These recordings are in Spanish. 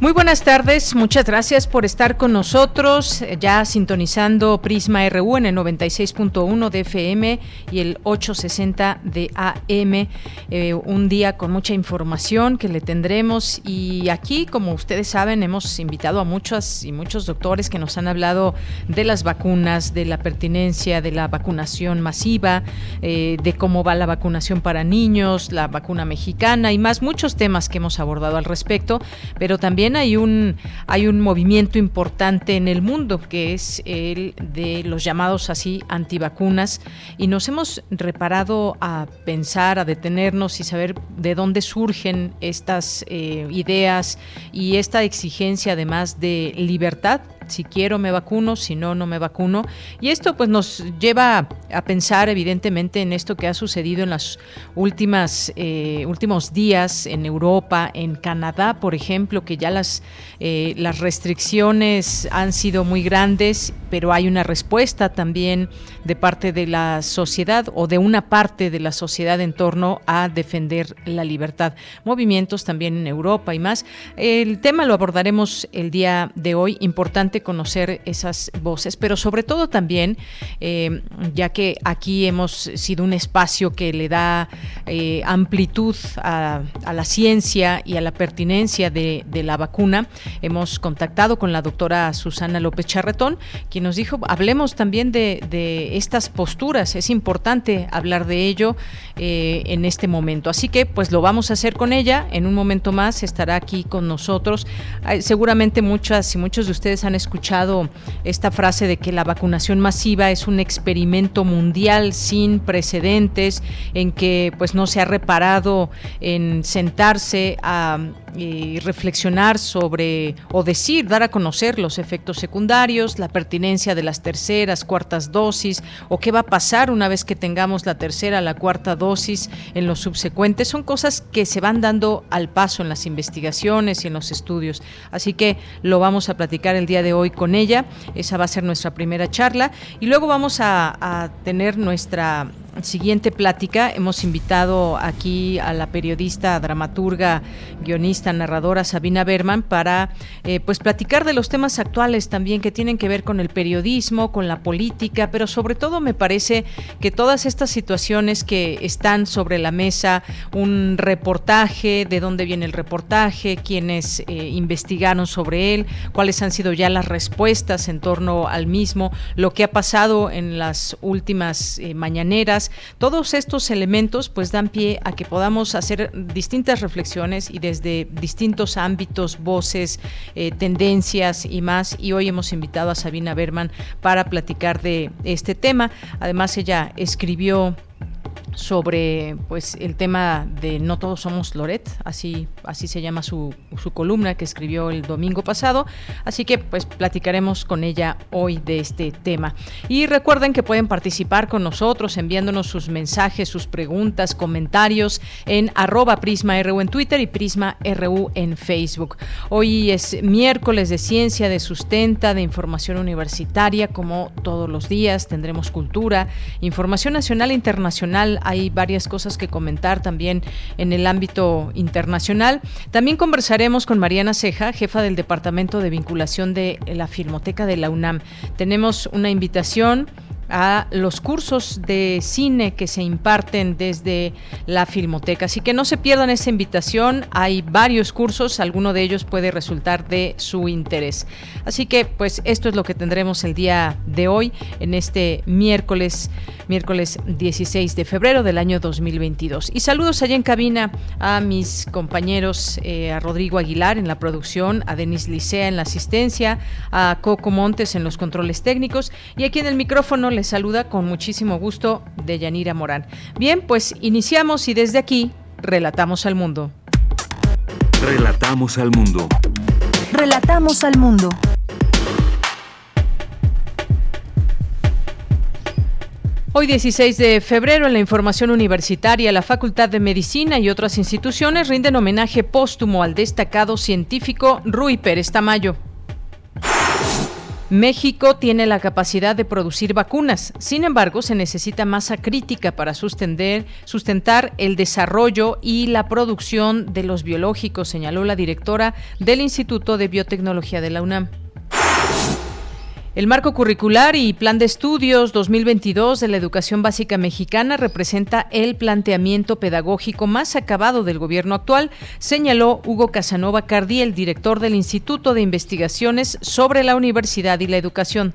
Muy buenas tardes, muchas gracias por estar con nosotros, ya sintonizando Prisma RU en el 96.1 de FM y el 860 de AM, eh, un día con mucha información que le tendremos y aquí, como ustedes saben, hemos invitado a muchas y muchos doctores que nos han hablado de las vacunas, de la pertinencia de la vacunación masiva, eh, de cómo va la vacunación para niños, la vacuna mexicana y más, muchos temas que hemos abordado al respecto, pero también hay un, hay un movimiento importante en el mundo que es el de los llamados así antivacunas. Y nos hemos reparado a pensar, a detenernos y saber de dónde surgen estas eh, ideas y esta exigencia además de libertad si quiero me vacuno, si no, no me vacuno. Y esto pues nos lleva a pensar evidentemente en esto que ha sucedido en los últimas, eh, últimos días en Europa, en Canadá, por ejemplo, que ya las, eh, las restricciones han sido muy grandes, pero hay una respuesta también de parte de la sociedad o de una parte de la sociedad en torno a defender la libertad. Movimientos también en Europa y más. El tema lo abordaremos el día de hoy. Importante conocer esas voces, pero sobre todo también, eh, ya que aquí hemos sido un espacio que le da eh, amplitud a, la ciencia y a la pertinencia de, la vacuna, hemos contactado con la doctora Susana López Charretón, quien nos dijo, hablemos también de, estas posturas, es importante hablar de ello eh, en este momento. Así que pues lo vamos a hacer con ella, en un momento más estará aquí con nosotros. seguramente muchas y muchos de ustedes han escuchado escuchado esta frase de que la vacunación masiva es un experimento mundial sin precedentes, en que pues no se ha reparado en sentarse a y reflexionar sobre o decir, dar a conocer los efectos secundarios, la pertinencia de las terceras, cuartas dosis o qué va a pasar una vez que tengamos la tercera, la cuarta dosis en los subsecuentes. Son cosas que se van dando al paso en las investigaciones y en los estudios. Así que lo vamos a platicar el día de hoy con ella. Esa va a ser nuestra primera charla y luego vamos a tener nuestra siguiente plática. Hemos invitado aquí a la periodista, dramaturga, guionista, narradora Sabina Berman para eh, pues platicar de los temas actuales también que tienen que ver con el periodismo, con la política, pero sobre todo me parece que todas estas situaciones que están sobre la mesa, un reportaje, de dónde viene el reportaje, quiénes eh, investigaron sobre él, cuáles han sido ya las respuestas en torno al mismo, lo que ha pasado en las últimas eh, mañaneras, todos estos elementos pues dan pie a que podamos hacer distintas reflexiones y desde distintos ámbitos, voces, eh, tendencias y más. Y hoy hemos invitado a Sabina Berman para platicar de este tema. Además ella escribió sobre pues el tema de No todos somos Loret, así, así se llama su, su, columna que escribió el domingo pasado. Así que pues platicaremos con ella hoy de este tema. Y recuerden que pueden participar con nosotros enviándonos sus mensajes, sus preguntas, comentarios en arroba PrismaRU en Twitter y PrismaRU en Facebook. Hoy es miércoles de ciencia, de sustenta, de información universitaria, como todos los días. Tendremos cultura, información nacional e internacional hay varias cosas que comentar también en el ámbito internacional. También conversaremos con Mariana Ceja, jefa del Departamento de Vinculación de la Filmoteca de la UNAM. Tenemos una invitación a los cursos de cine que se imparten desde la Filmoteca. Así que no se pierdan esa invitación, hay varios cursos, alguno de ellos puede resultar de su interés. Así que pues esto es lo que tendremos el día de hoy en este miércoles, miércoles 16 de febrero del año 2022. Y saludos allá en cabina a mis compañeros, eh, a Rodrigo Aguilar en la producción, a Denis Licea en la asistencia, a Coco Montes en los controles técnicos y aquí en el micrófono les saluda con muchísimo gusto Deyanira Morán. Bien, pues iniciamos y desde aquí relatamos al mundo. Relatamos al mundo. Relatamos al mundo. Hoy 16 de febrero en la información universitaria, la Facultad de Medicina y otras instituciones rinden homenaje póstumo al destacado científico Rui Pérez Tamayo. México tiene la capacidad de producir vacunas, sin embargo se necesita masa crítica para sustentar el desarrollo y la producción de los biológicos, señaló la directora del Instituto de Biotecnología de la UNAM. El marco curricular y plan de estudios 2022 de la educación básica mexicana representa el planteamiento pedagógico más acabado del gobierno actual, señaló Hugo Casanova Cardi, el director del Instituto de Investigaciones sobre la Universidad y la Educación.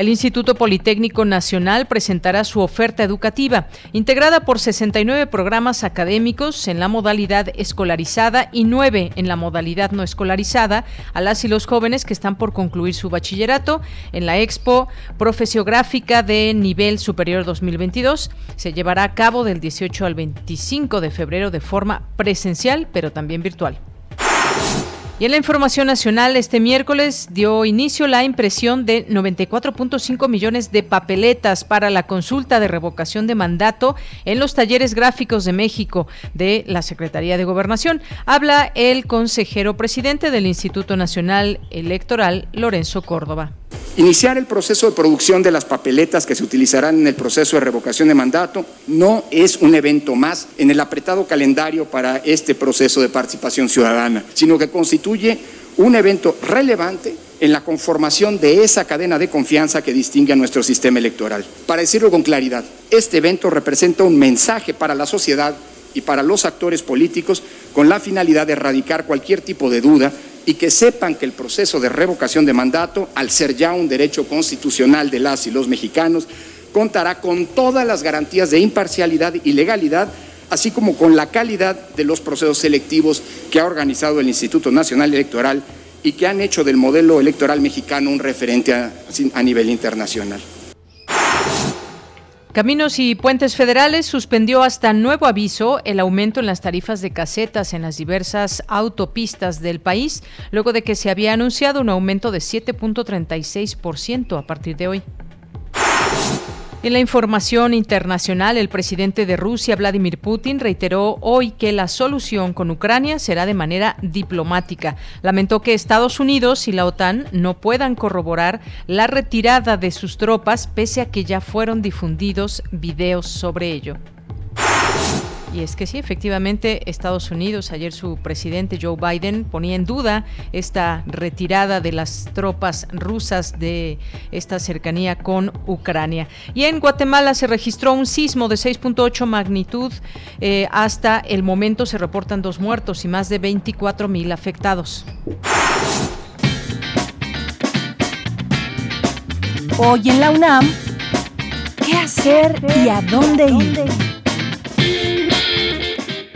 El Instituto Politécnico Nacional presentará su oferta educativa, integrada por 69 programas académicos en la modalidad escolarizada y 9 en la modalidad no escolarizada a las y los jóvenes que están por concluir su bachillerato en la Expo Profesiográfica de Nivel Superior 2022. Se llevará a cabo del 18 al 25 de febrero de forma presencial, pero también virtual. Y en la información nacional, este miércoles dio inicio la impresión de 94.5 millones de papeletas para la consulta de revocación de mandato en los talleres gráficos de México de la Secretaría de Gobernación. Habla el consejero presidente del Instituto Nacional Electoral, Lorenzo Córdoba. Iniciar el proceso de producción de las papeletas que se utilizarán en el proceso de revocación de mandato no es un evento más en el apretado calendario para este proceso de participación ciudadana, sino que constituye un evento relevante en la conformación de esa cadena de confianza que distingue a nuestro sistema electoral. Para decirlo con claridad, este evento representa un mensaje para la sociedad y para los actores políticos con la finalidad de erradicar cualquier tipo de duda y que sepan que el proceso de revocación de mandato, al ser ya un derecho constitucional de las y los mexicanos, contará con todas las garantías de imparcialidad y legalidad, así como con la calidad de los procesos selectivos que ha organizado el Instituto Nacional Electoral y que han hecho del modelo electoral mexicano un referente a, a nivel internacional. Caminos y Puentes Federales suspendió hasta nuevo aviso el aumento en las tarifas de casetas en las diversas autopistas del país, luego de que se había anunciado un aumento de 7.36% a partir de hoy. En la información internacional, el presidente de Rusia, Vladimir Putin, reiteró hoy que la solución con Ucrania será de manera diplomática. Lamentó que Estados Unidos y la OTAN no puedan corroborar la retirada de sus tropas pese a que ya fueron difundidos videos sobre ello. Y es que sí, efectivamente, Estados Unidos, ayer su presidente Joe Biden ponía en duda esta retirada de las tropas rusas de esta cercanía con Ucrania. Y en Guatemala se registró un sismo de 6.8 magnitud. Eh, hasta el momento se reportan dos muertos y más de 24 mil afectados. Hoy en la UNAM, ¿qué hacer y a dónde ir?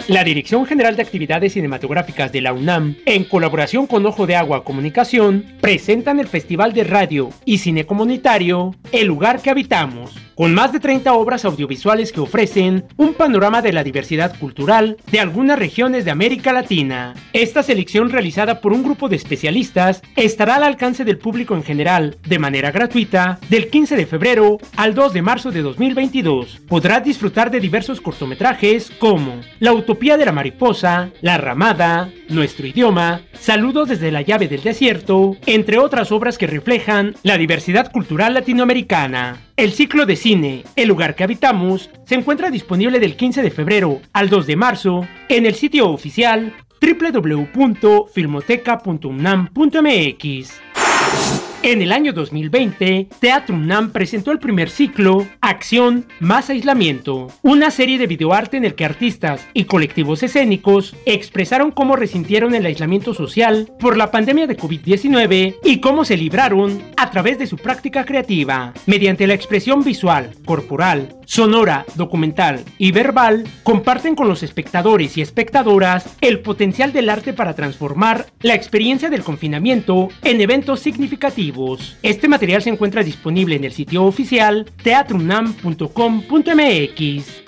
La Dirección General de Actividades Cinematográficas de la UNAM, en colaboración con Ojo de Agua Comunicación, presentan el Festival de Radio y Cine Comunitario El lugar que habitamos con más de 30 obras audiovisuales que ofrecen un panorama de la diversidad cultural de algunas regiones de América Latina. Esta selección realizada por un grupo de especialistas estará al alcance del público en general de manera gratuita del 15 de febrero al 2 de marzo de 2022. Podrás disfrutar de diversos cortometrajes como La Utopía de la Mariposa, La Ramada, Nuestro Idioma, Saludos desde la llave del desierto, entre otras obras que reflejan la diversidad cultural latinoamericana. El ciclo de cine El lugar que habitamos se encuentra disponible del 15 de febrero al 2 de marzo en el sitio oficial www.filmoteca.unam.mx. En el año 2020, Teatro UNAM presentó el primer ciclo Acción más aislamiento, una serie de videoarte en el que artistas y colectivos escénicos expresaron cómo resintieron el aislamiento social por la pandemia de COVID-19 y cómo se libraron a través de su práctica creativa. Mediante la expresión visual, corporal, sonora, documental y verbal, comparten con los espectadores y espectadoras el potencial del arte para transformar la experiencia del confinamiento en eventos significativos este material se encuentra disponible en el sitio oficial teatrunam.com.mx.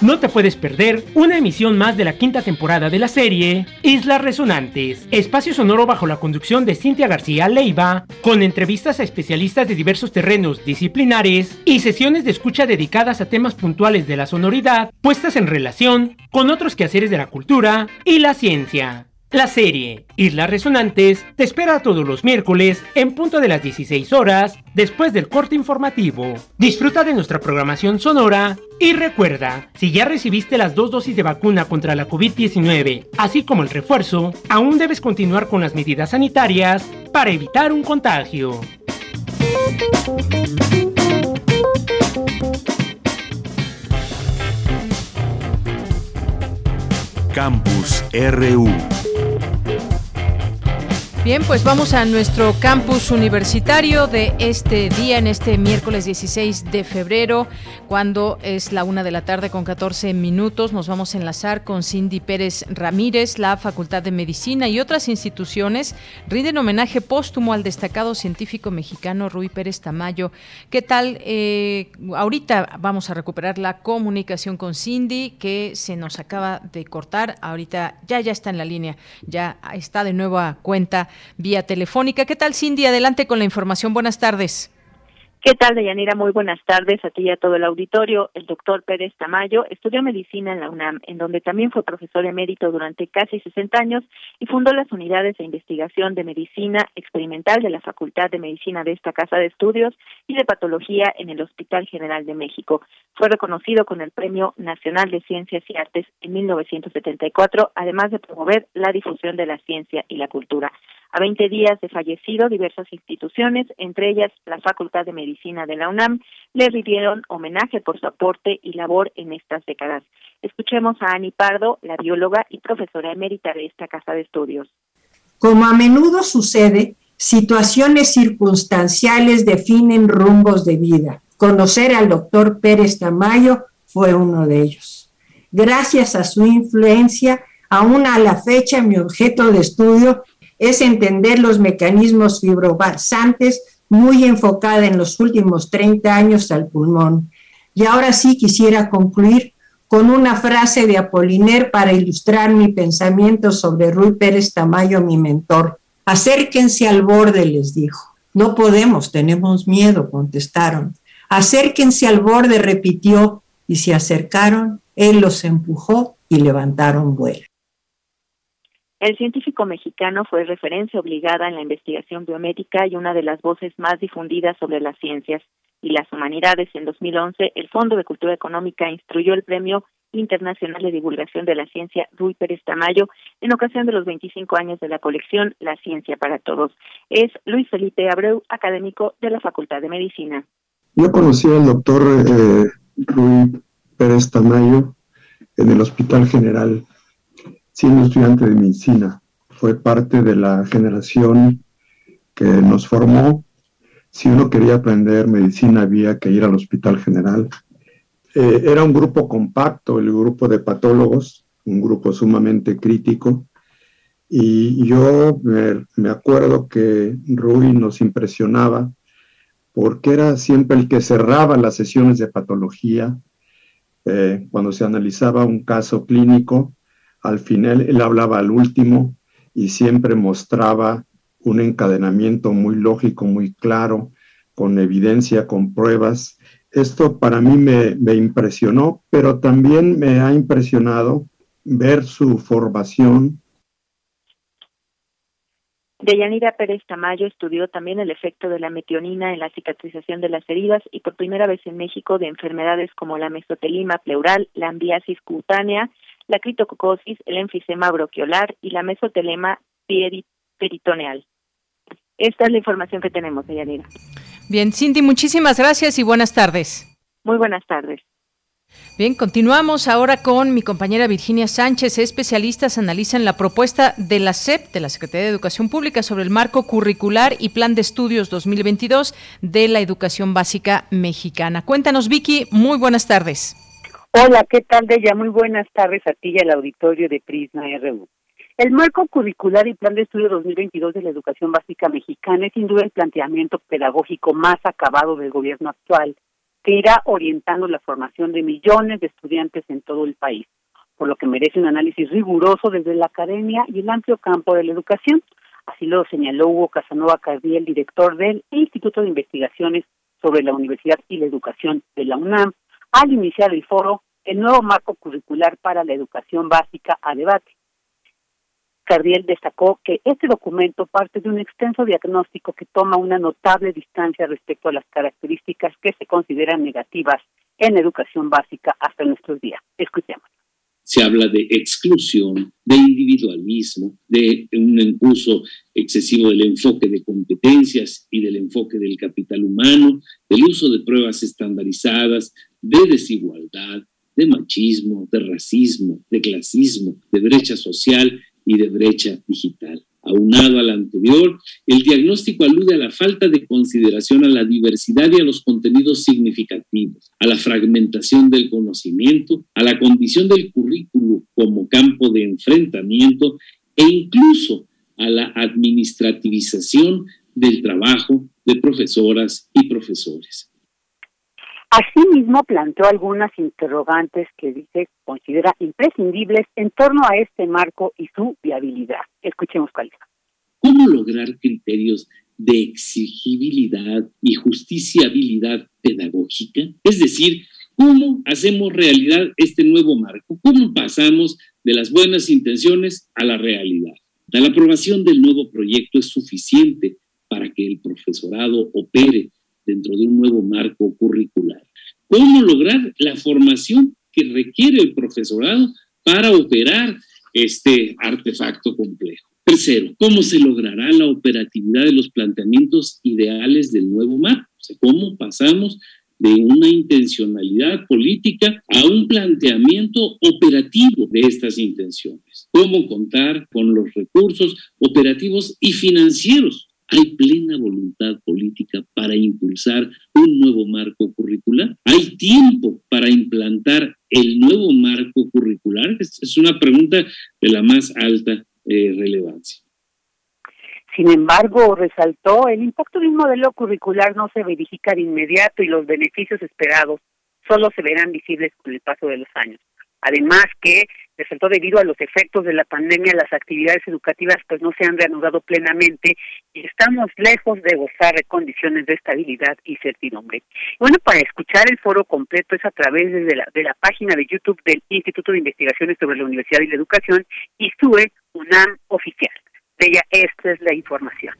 No te puedes perder una emisión más de la quinta temporada de la serie Islas Resonantes, espacio sonoro bajo la conducción de Cintia García Leiva, con entrevistas a especialistas de diversos terrenos disciplinares y sesiones de escucha dedicadas a temas puntuales de la sonoridad puestas en relación con otros quehaceres de la cultura y la ciencia. La serie Islas Resonantes te espera todos los miércoles en punto de las 16 horas después del corte informativo. Disfruta de nuestra programación sonora y recuerda, si ya recibiste las dos dosis de vacuna contra la COVID-19, así como el refuerzo, aún debes continuar con las medidas sanitarias para evitar un contagio. Campus RU Bien, pues vamos a nuestro campus universitario de este día, en este miércoles 16 de febrero, cuando es la una de la tarde con 14 minutos. Nos vamos a enlazar con Cindy Pérez Ramírez, la Facultad de Medicina y otras instituciones rinden homenaje póstumo al destacado científico mexicano Rui Pérez Tamayo. ¿Qué tal? Eh, ahorita vamos a recuperar la comunicación con Cindy, que se nos acaba de cortar. Ahorita ya, ya está en la línea, ya está de nueva cuenta vía telefónica. ¿Qué tal, Cindy? Adelante con la información. Buenas tardes. ¿Qué tal, Deyanira? Muy buenas tardes a ti y a todo el auditorio. El doctor Pérez Tamayo estudió medicina en la UNAM, en donde también fue profesor emérito durante casi 60 años y fundó las unidades de investigación de medicina experimental de la Facultad de Medicina de esta Casa de Estudios y de Patología en el Hospital General de México. Fue reconocido con el Premio Nacional de Ciencias y Artes en 1974, además de promover la difusión de la ciencia y la cultura. A 20 días de fallecido, diversas instituciones, entre ellas la Facultad de Medicina de la UNAM, le rindieron homenaje por su aporte y labor en estas décadas. Escuchemos a Ani Pardo, la bióloga y profesora emérita de esta casa de estudios. Como a menudo sucede, situaciones circunstanciales definen rumbos de vida. Conocer al doctor Pérez Tamayo fue uno de ellos. Gracias a su influencia, aún a la fecha mi objeto de estudio es entender los mecanismos fibrobasantes muy enfocada en los últimos 30 años al pulmón. Y ahora sí quisiera concluir con una frase de Apoliner para ilustrar mi pensamiento sobre Rui Pérez Tamayo, mi mentor. Acérquense al borde, les dijo. No podemos, tenemos miedo, contestaron. Acérquense al borde, repitió, y se acercaron, él los empujó y levantaron vuelo. El científico mexicano fue referencia obligada en la investigación biomédica y una de las voces más difundidas sobre las ciencias y las humanidades. En 2011, el Fondo de Cultura Económica instruyó el Premio Internacional de Divulgación de la Ciencia Rui Pérez Tamayo en ocasión de los 25 años de la colección La Ciencia para Todos. Es Luis Felipe Abreu, académico de la Facultad de Medicina. Yo conocí al doctor eh, Pérez Tamayo en el Hospital General siendo estudiante de medicina. Fue parte de la generación que nos formó. Si uno quería aprender medicina había que ir al Hospital General. Eh, era un grupo compacto, el grupo de patólogos, un grupo sumamente crítico. Y yo me, acuerdo que Rui nos impresionaba porque era siempre el que cerraba las sesiones de patología. Eh, cuando se analizaba un caso clínico, al final él hablaba al último y siempre mostraba un encadenamiento muy lógico, muy claro, con evidencia, con pruebas. Esto para mí me, impresionó, pero también me ha impresionado ver su formación. Deyanira Pérez Tamayo estudió también el efecto de la metionina en la cicatrización de las heridas y por primera vez en México de enfermedades como la mesotelima pleural, la ambiasis cutánea la critococosis, el enfisema bronquiolar y la mesotelema peritoneal. Esta es la información que tenemos, Deyanira. Bien, Cindy, muchísimas gracias y buenas tardes. Muy buenas tardes. Bien, continuamos ahora con mi compañera Virginia Sánchez. Especialistas analizan la propuesta de la SEP, de la Secretaría de Educación Pública, sobre el marco curricular y plan de estudios 2022 de la educación básica mexicana. Cuéntanos, Vicky, muy buenas tardes. Hola, ¿qué tal, Deya? Muy buenas tardes a ti y al auditorio de Prisma RU. El marco curricular y plan de estudio 2022 de la educación básica mexicana es sin duda el planteamiento pedagógico más acabado del gobierno actual, que irá orientando la formación de millones de estudiantes en todo el país, por lo que merece un análisis riguroso desde la academia y el amplio campo de la educación. Así lo señaló Hugo Casanova Cardiel, director del Instituto de Investigaciones sobre la Universidad y la Educación de la UNAM, al iniciar el foro El nuevo marco curricular para la educación básica a debate Cardiel destacó que este documento parte de un extenso diagnóstico que toma una notable distancia respecto a las características que se consideran negativas en educación básica hasta nuestros días. Escuchemos. Se habla de exclusión, de individualismo, de un uso excesivo del enfoque de competencias y del enfoque del capital humano, del uso de pruebas estandarizadas, de desigualdad, de machismo, de racismo, de clasismo, de brecha social y de brecha digital. Aunado al anterior, el diagnóstico alude a la falta de consideración a la diversidad y a los contenidos significativos, a la fragmentación del conocimiento, a la condición del currículo como campo de enfrentamiento e incluso a la administrativización del trabajo de profesoras y profesores. Asimismo, planteó algunas interrogantes que dice considera imprescindibles en torno a este marco y su viabilidad. Escuchemos cuáles ¿Cómo lograr criterios de exigibilidad y justiciabilidad pedagógica? Es decir, ¿cómo hacemos realidad este nuevo marco? ¿Cómo pasamos de las buenas intenciones a la realidad? La aprobación del nuevo proyecto es suficiente para que el profesorado opere dentro de un nuevo marco curricular. ¿Cómo lograr la formación que requiere el profesorado para operar este artefacto complejo? Tercero, ¿cómo se logrará la operatividad de los planteamientos ideales del nuevo marco? O ¿cómo pasamos de una intencionalidad política a un planteamiento operativo de estas intenciones. Cómo contar con los recursos operativos y financieros hay plena voluntad política para impulsar un nuevo marco curricular. Hay tiempo para implantar el nuevo marco curricular. Es una pregunta de la más alta eh, relevancia. Sin embargo, resaltó, el impacto de un modelo curricular no se verifica de inmediato y los beneficios esperados solo se verán visibles con el paso de los años. Además que resaltó debido a los efectos de la pandemia las actividades educativas pues no se han reanudado plenamente y estamos lejos de gozar de condiciones de estabilidad y certidumbre. Bueno, para escuchar el foro completo es a través de la, de la página de YouTube del Instituto de Investigaciones sobre la Universidad y la Educación y SUE UNAM Oficial. De ella, esta es la información.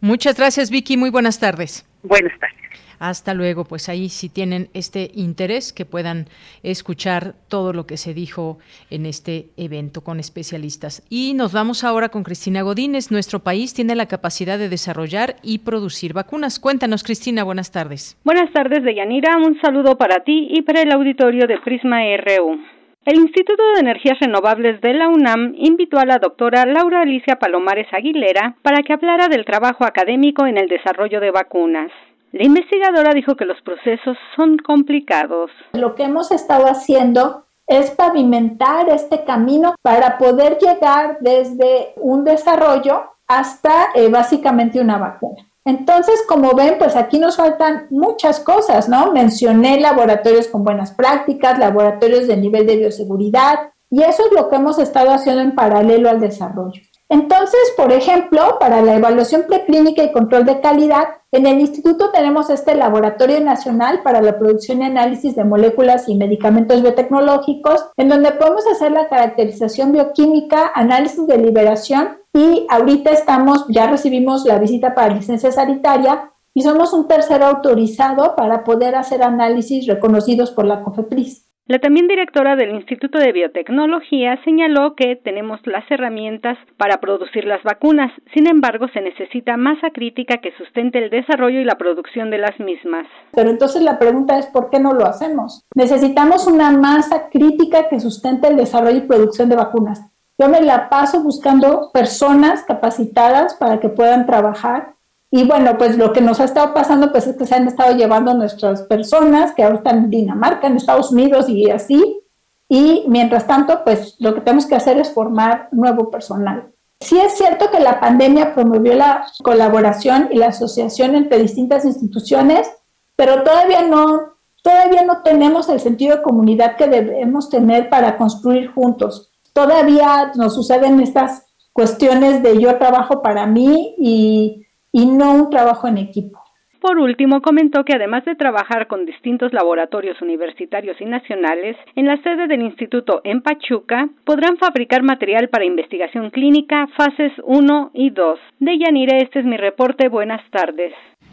Muchas gracias, Vicky. Muy buenas tardes. Buenas tardes. Hasta luego, pues ahí si tienen este interés que puedan escuchar todo lo que se dijo en este evento con especialistas. Y nos vamos ahora con Cristina Godínez. Nuestro país tiene la capacidad de desarrollar y producir vacunas. Cuéntanos, Cristina, buenas tardes. Buenas tardes, Deyanira. Un saludo para ti y para el auditorio de Prisma RU. El Instituto de Energías Renovables de la UNAM invitó a la doctora Laura Alicia Palomares Aguilera para que hablara del trabajo académico en el desarrollo de vacunas. La investigadora dijo que los procesos son complicados. Lo que hemos estado haciendo es pavimentar este camino para poder llegar desde un desarrollo hasta eh, básicamente una vacuna. Entonces, como ven, pues aquí nos faltan muchas cosas, ¿no? Mencioné laboratorios con buenas prácticas, laboratorios de nivel de bioseguridad, y eso es lo que hemos estado haciendo en paralelo al desarrollo. Entonces, por ejemplo, para la evaluación preclínica y control de calidad, en el instituto tenemos este Laboratorio Nacional para la Producción y Análisis de Moléculas y Medicamentos Biotecnológicos, en donde podemos hacer la caracterización bioquímica, análisis de liberación y ahorita estamos, ya recibimos la visita para licencia sanitaria y somos un tercero autorizado para poder hacer análisis reconocidos por la COFEPRIS. La también directora del Instituto de Biotecnología señaló que tenemos las herramientas para producir las vacunas, sin embargo se necesita masa crítica que sustente el desarrollo y la producción de las mismas. Pero entonces la pregunta es ¿por qué no lo hacemos? Necesitamos una masa crítica que sustente el desarrollo y producción de vacunas. Yo me la paso buscando personas capacitadas para que puedan trabajar y bueno, pues lo que nos ha estado pasando pues es que se han estado llevando nuestras personas que ahora están en Dinamarca, en Estados Unidos y así. Y mientras tanto, pues lo que tenemos que hacer es formar nuevo personal. Sí es cierto que la pandemia promovió la colaboración y la asociación entre distintas instituciones, pero todavía no, todavía no tenemos el sentido de comunidad que debemos tener para construir juntos. Todavía nos suceden estas cuestiones de yo trabajo para mí y y no un trabajo en equipo. Por último, comentó que además de trabajar con distintos laboratorios universitarios y nacionales, en la sede del instituto en Pachuca podrán fabricar material para investigación clínica fases 1 y 2. De Yanira, este es mi reporte. Buenas tardes.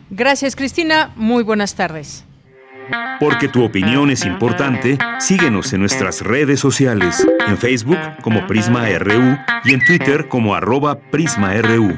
Gracias, Cristina. Muy buenas tardes. Porque tu opinión es importante, síguenos en nuestras redes sociales, en Facebook como Prisma RU y en Twitter como arroba PrismaRU.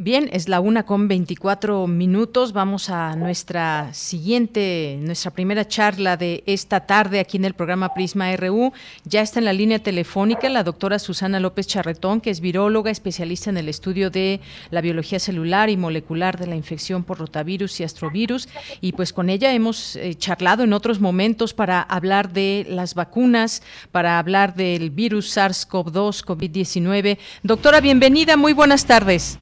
Bien, es la una con 24 minutos. Vamos a nuestra siguiente, nuestra primera charla de esta tarde aquí en el programa Prisma RU. Ya está en la línea telefónica la doctora Susana López Charretón, que es viróloga, especialista en el estudio de la biología celular y molecular de la infección por rotavirus y astrovirus. Y pues con ella hemos eh, charlado en otros momentos para hablar de las vacunas, para hablar del virus SARS-CoV-2, COVID-19. Doctora, bienvenida, muy buenas tardes.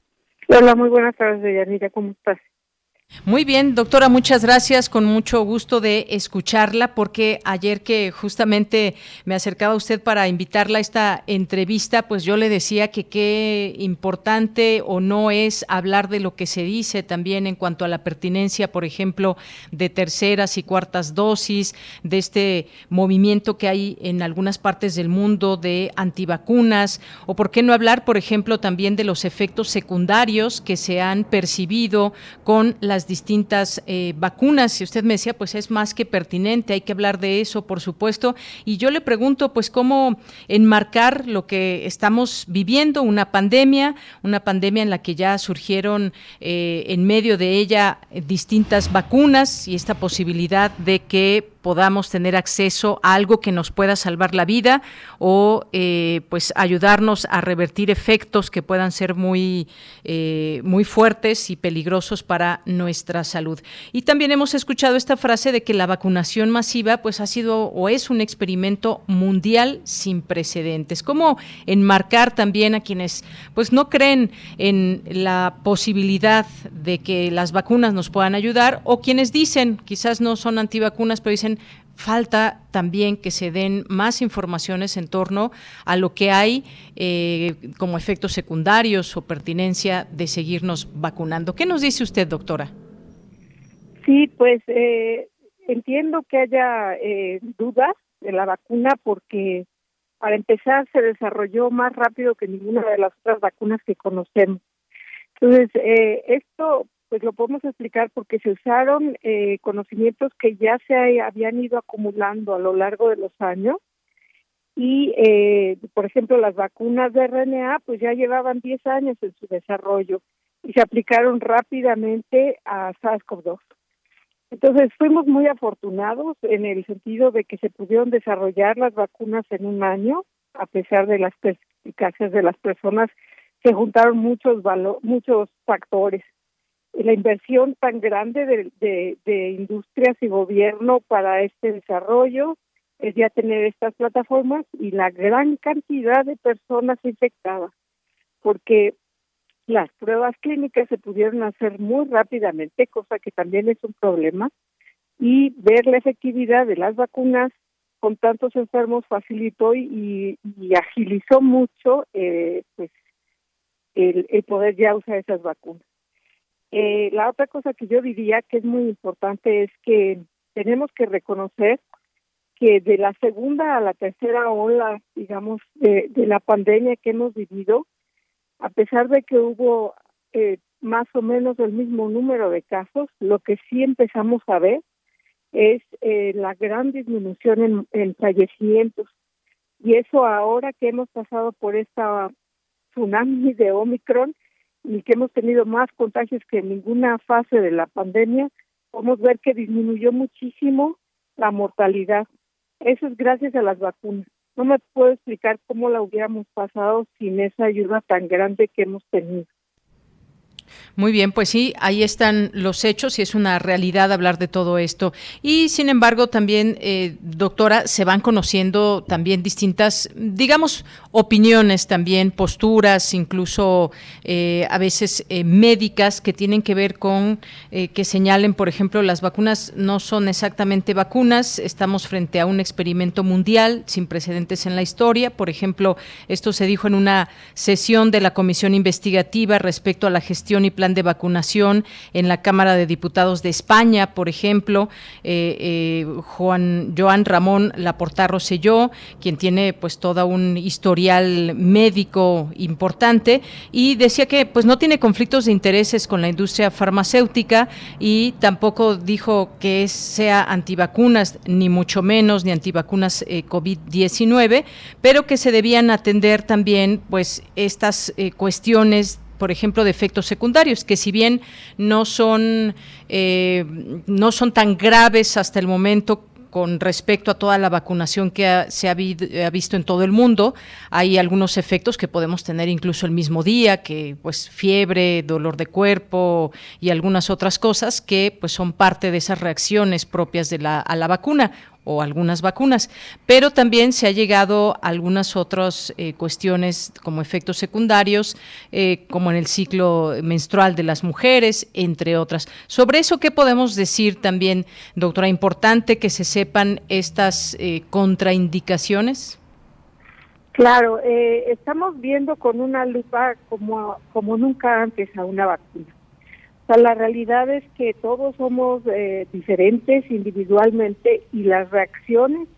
Hola, muy buenas tardes, Yanira, ¿cómo estás? Muy bien, doctora, muchas gracias. Con mucho gusto de escucharla, porque ayer que justamente me acercaba a usted para invitarla a esta entrevista, pues yo le decía que qué importante o no es hablar de lo que se dice también en cuanto a la pertinencia, por ejemplo, de terceras y cuartas dosis, de este movimiento que hay en algunas partes del mundo de antivacunas, o por qué no hablar, por ejemplo, también de los efectos secundarios que se han percibido con la distintas eh, vacunas. Y usted me decía, pues es más que pertinente, hay que hablar de eso, por supuesto. Y yo le pregunto, pues, cómo enmarcar lo que estamos viviendo, una pandemia, una pandemia en la que ya surgieron eh, en medio de ella distintas vacunas y esta posibilidad de que podamos tener acceso a algo que nos pueda salvar la vida o eh, pues ayudarnos a revertir efectos que puedan ser muy, eh, muy fuertes y peligrosos para nuestra salud. Y también hemos escuchado esta frase de que la vacunación masiva pues ha sido o es un experimento mundial sin precedentes. ¿Cómo enmarcar también a quienes pues no creen en la posibilidad de que las vacunas nos puedan ayudar o quienes dicen, quizás no son antivacunas, pero dicen falta también que se den más informaciones en torno a lo que hay eh, como efectos secundarios o pertinencia de seguirnos vacunando. ¿Qué nos dice usted, doctora? Sí, pues eh, entiendo que haya eh, dudas de la vacuna porque para empezar se desarrolló más rápido que ninguna de las otras vacunas que conocemos. Entonces, esto pues lo podemos explicar porque se usaron eh, conocimientos que ya se habían ido acumulando a lo largo de los años y, eh, por ejemplo, las vacunas de RNA pues ya llevaban 10 años en su desarrollo y se aplicaron rápidamente a SARS-CoV-2. Entonces fuimos muy afortunados en el sentido de que se pudieron desarrollar las vacunas en un año, a pesar de las perspicacias de las personas, se juntaron muchos muchos factores la inversión tan grande de, industrias y gobierno para este desarrollo es ya tener estas plataformas y la gran cantidad de personas infectadas, porque las pruebas clínicas se pudieron hacer muy rápidamente, cosa que también es un problema, y ver la efectividad de las vacunas con tantos enfermos facilitó y, agilizó mucho eh, pues el, el poder ya usar esas vacunas. Eh, la otra cosa que yo diría que es muy importante es que tenemos que reconocer que de la segunda a la tercera ola, digamos, de, la pandemia que hemos vivido, a pesar de que hubo eh, más o menos el mismo número de casos. Lo que sí empezamos a ver es eh, la gran disminución en, en, fallecimientos. Y eso ahora que hemos pasado por esta tsunami de Omicron y que hemos tenido más contagios que en ninguna fase de la pandemia, podemos ver que disminuyó muchísimo la mortalidad. Eso es gracias a las vacunas. No me puedo explicar cómo la hubiéramos pasado sin esa ayuda tan grande que hemos tenido. Muy bien, pues sí, ahí están los hechos y es una realidad hablar de todo esto. Y sin embargo, también, eh, doctora, se van conociendo también distintas, digamos, opiniones también, posturas, incluso eh, a veces eh, médicas que tienen que ver con que señalen, por ejemplo, las vacunas no son exactamente vacunas, estamos frente a un experimento mundial sin precedentes en la historia. Por ejemplo, esto se dijo en una sesión de la Comisión Investigativa respecto a la gestión y plan de vacunación en la Cámara de Diputados de España, por ejemplo, eh, eh, Juan Joan Ramón Laporta Rosselló, quien tiene pues toda un historial médico importante y decía que pues no tiene conflictos de intereses con la industria farmacéutica y tampoco dijo que sea antivacunas ni mucho menos ni antivacunas eh, COVID-19, pero que se debían atender también pues estas cuestiones por ejemplo, de efectos secundarios, que si bien no son, eh, no son tan graves hasta el momento con respecto a toda la vacunación que se ha, visto en todo el mundo. Hay algunos efectos que podemos tener incluso el mismo día, que pues fiebre, dolor de cuerpo y algunas otras cosas que pues son parte de esas reacciones propias de la, a la vacuna o algunas vacunas, pero también se ha llegado a algunas otras eh, cuestiones como efectos secundarios, eh, como en el ciclo menstrual de las mujeres, entre otras. Sobre eso, ¿qué podemos decir también, doctora? Importante que se sepan estas eh, contraindicaciones. Claro, estamos viendo con una lupa como, como nunca antes a una vacuna sea, la realidad es que todos somos eh, diferentes individualmente y las reacciones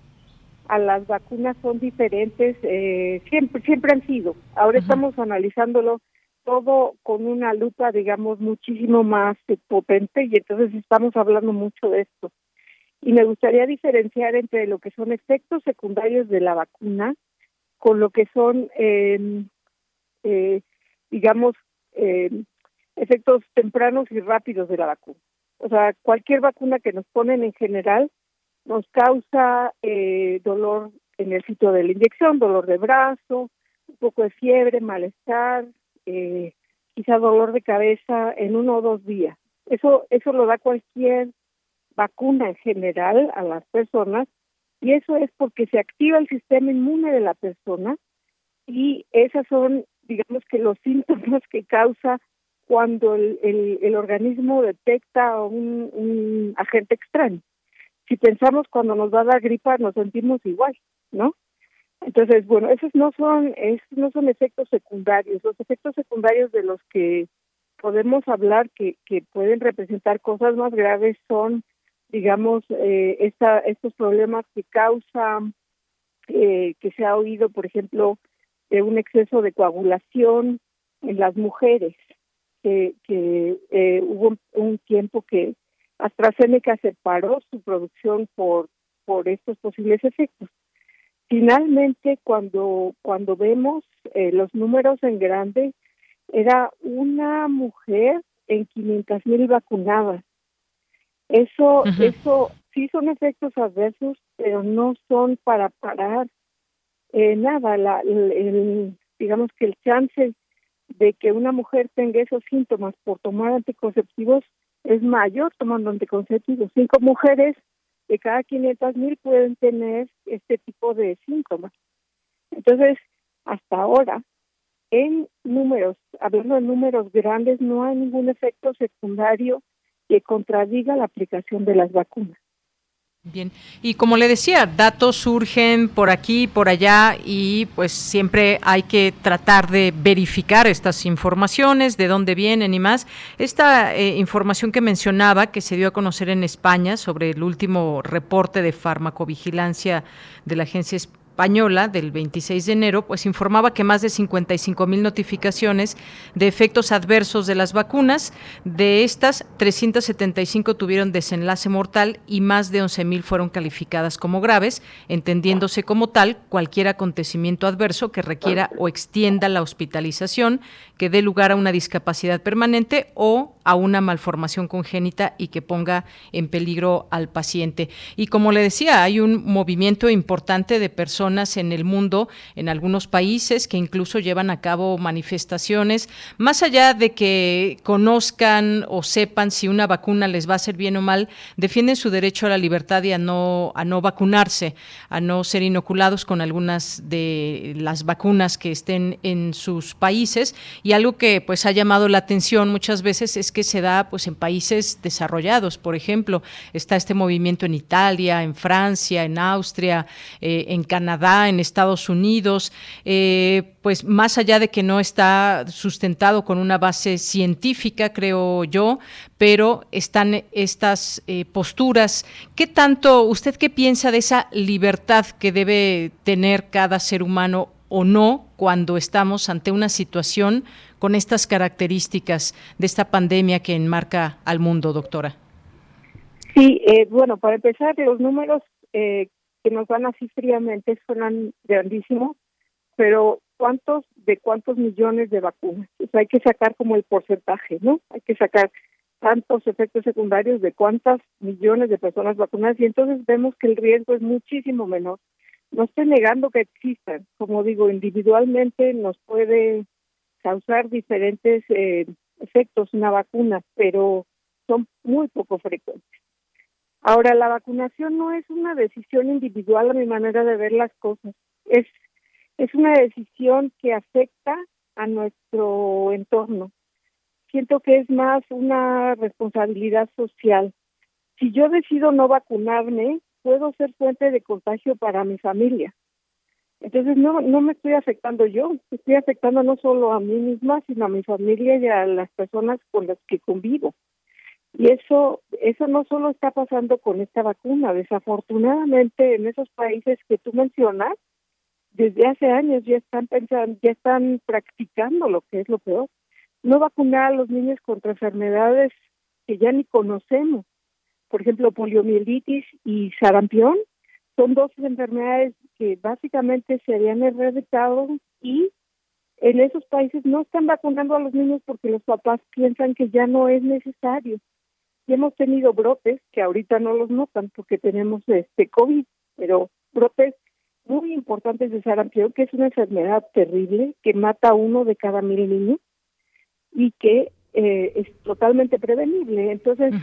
a las vacunas son diferentes, eh, siempre siempre han sido. Ahora estamos analizándolo todo con una lupa, digamos, muchísimo más potente y entonces estamos hablando mucho de esto. Y me gustaría diferenciar entre lo que son efectos secundarios de la vacuna con lo que son, em, eh, digamos, eh, efectos tempranos y rápidos de la vacuna. O sea, cualquier vacuna que nos ponen en general nos causa eh, dolor en el sitio de la inyección, dolor de brazo, un poco de fiebre, malestar, eh, quizá dolor de cabeza en uno o dos días. Eso, eso lo da cualquier vacuna en general a las personas y eso es porque se activa el sistema inmune de la persona y esas son, digamos que los síntomas que causa cuando el, el, organismo detecta un, agente extraño. Si pensamos cuando nos da la gripa nos sentimos igual, ¿no? Entonces, bueno, esos no son esos no son efectos secundarios. Los efectos secundarios de los que podemos hablar que, que pueden representar cosas más graves son, digamos, eh, esta, estos problemas que causan, eh, que se ha oído, por ejemplo, un exceso de coagulación en las mujeres, que, eh, hubo un, tiempo que AstraZeneca separó su producción por, por estos posibles efectos. Finalmente, cuando, cuando vemos eh, los números en grande, era una mujer en 500 mil vacunadas. Eso, eso sí son efectos adversos, pero no son para parar eh, nada. La, el, digamos que el chance de que una mujer tenga esos síntomas por tomar anticonceptivos es mayor tomando anticonceptivos. Cinco mujeres de cada 500 mil pueden tener este tipo de síntomas. Entonces, hasta ahora, en números, hablando de números grandes, no hay ningún efecto secundario que contradiga la aplicación de las vacunas. Bien, y como le decía, datos surgen por aquí, por allá, y pues siempre hay que tratar de verificar estas informaciones, de dónde vienen y más. Esta eh, información que mencionaba, que se dio a conocer en España sobre el último reporte de farmacovigilancia de la Agencia española del 26 de enero, pues informaba que más de 55 mil notificaciones de efectos adversos de las vacunas. De estas, 375 tuvieron desenlace mortal y más de 11 mil fueron calificadas como graves, entendiéndose como tal cualquier acontecimiento adverso que requiera o extienda la hospitalización, que dé lugar a una discapacidad permanente o a una malformación congénita y que ponga en peligro al paciente. Y como le decía, hay un movimiento importante de personas en el mundo, en algunos países, que incluso llevan a cabo manifestaciones, más allá de que conozcan o sepan si una vacuna les va a hacer bien o mal, defienden su derecho a la libertad y a no, a no vacunarse, a no ser inoculados con algunas de las vacunas que estén en sus países. Y algo que pues ha llamado la atención muchas veces es que se da pues en países desarrollados, por ejemplo, está este movimiento en Italia, en Francia, en Austria, eh, en Canadá, en Estados Unidos, eh, pues más allá de que no está sustentado con una base científica, creo yo, pero están estas eh, posturas. ¿Qué tanto, usted qué piensa de esa libertad que debe tener cada ser humano o no cuando estamos ante una situación con estas características de esta pandemia que enmarca al mundo, doctora? Sí, eh, bueno, para empezar, los números eh, que nos dan así fríamente suenan grandísimos, pero ¿cuántos de cuántos millones de vacunas? hay que sacar como el porcentaje, ¿no? Hay que sacar tantos efectos secundarios de cuántas millones de personas vacunadas y entonces vemos que el riesgo es muchísimo menor. No estoy negando que existan, como digo, individualmente nos puede causar diferentes eh, efectos una vacuna, pero son muy poco frecuentes. Ahora, la vacunación no es una decisión individual a mi manera de ver las cosas, es, es una decisión que afecta a nuestro entorno. Siento que es más una responsabilidad social. Si yo decido no vacunarme, puedo ser fuente de contagio para mi familia. Entonces no no me estoy afectando yo, estoy afectando no solo a mí misma, sino a mi familia y a las personas con las que convivo. Y eso eso no solo está pasando con esta vacuna, desafortunadamente en esos países que tú mencionas, desde hace años ya están pensando, ya están practicando lo que es lo peor, no vacunar a los niños contra enfermedades que ya ni conocemos. Por ejemplo, poliomielitis y sarampión son dos enfermedades que básicamente se habían erradicado y en esos países no están vacunando a los niños porque los papás piensan que ya no es necesario. Y hemos tenido brotes que ahorita no los notan porque tenemos este COVID, pero brotes muy importantes de sarampión, que es una enfermedad terrible que mata a uno de cada mil niños y que eh, es totalmente prevenible. Entonces,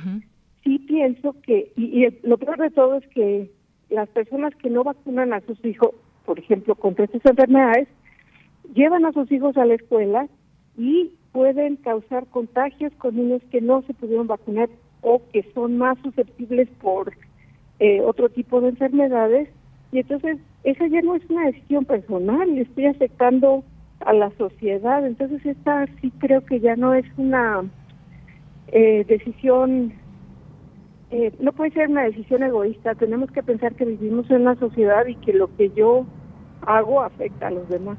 sí pienso que, y, lo peor de todo es que las personas que no vacunan a sus hijos, por ejemplo, contra estas enfermedades, llevan a sus hijos a la escuela y pueden causar contagios con niños que no se pudieron vacunar o que son más susceptibles por eh, otro tipo de enfermedades. Y entonces, esa ya no es una decisión personal, estoy afectando a la sociedad. Entonces, esta sí creo que ya no es una eh, decisión eh, no puede ser una decisión egoísta. Tenemos que pensar que vivimos en una sociedad y que lo que yo hago afecta a los demás.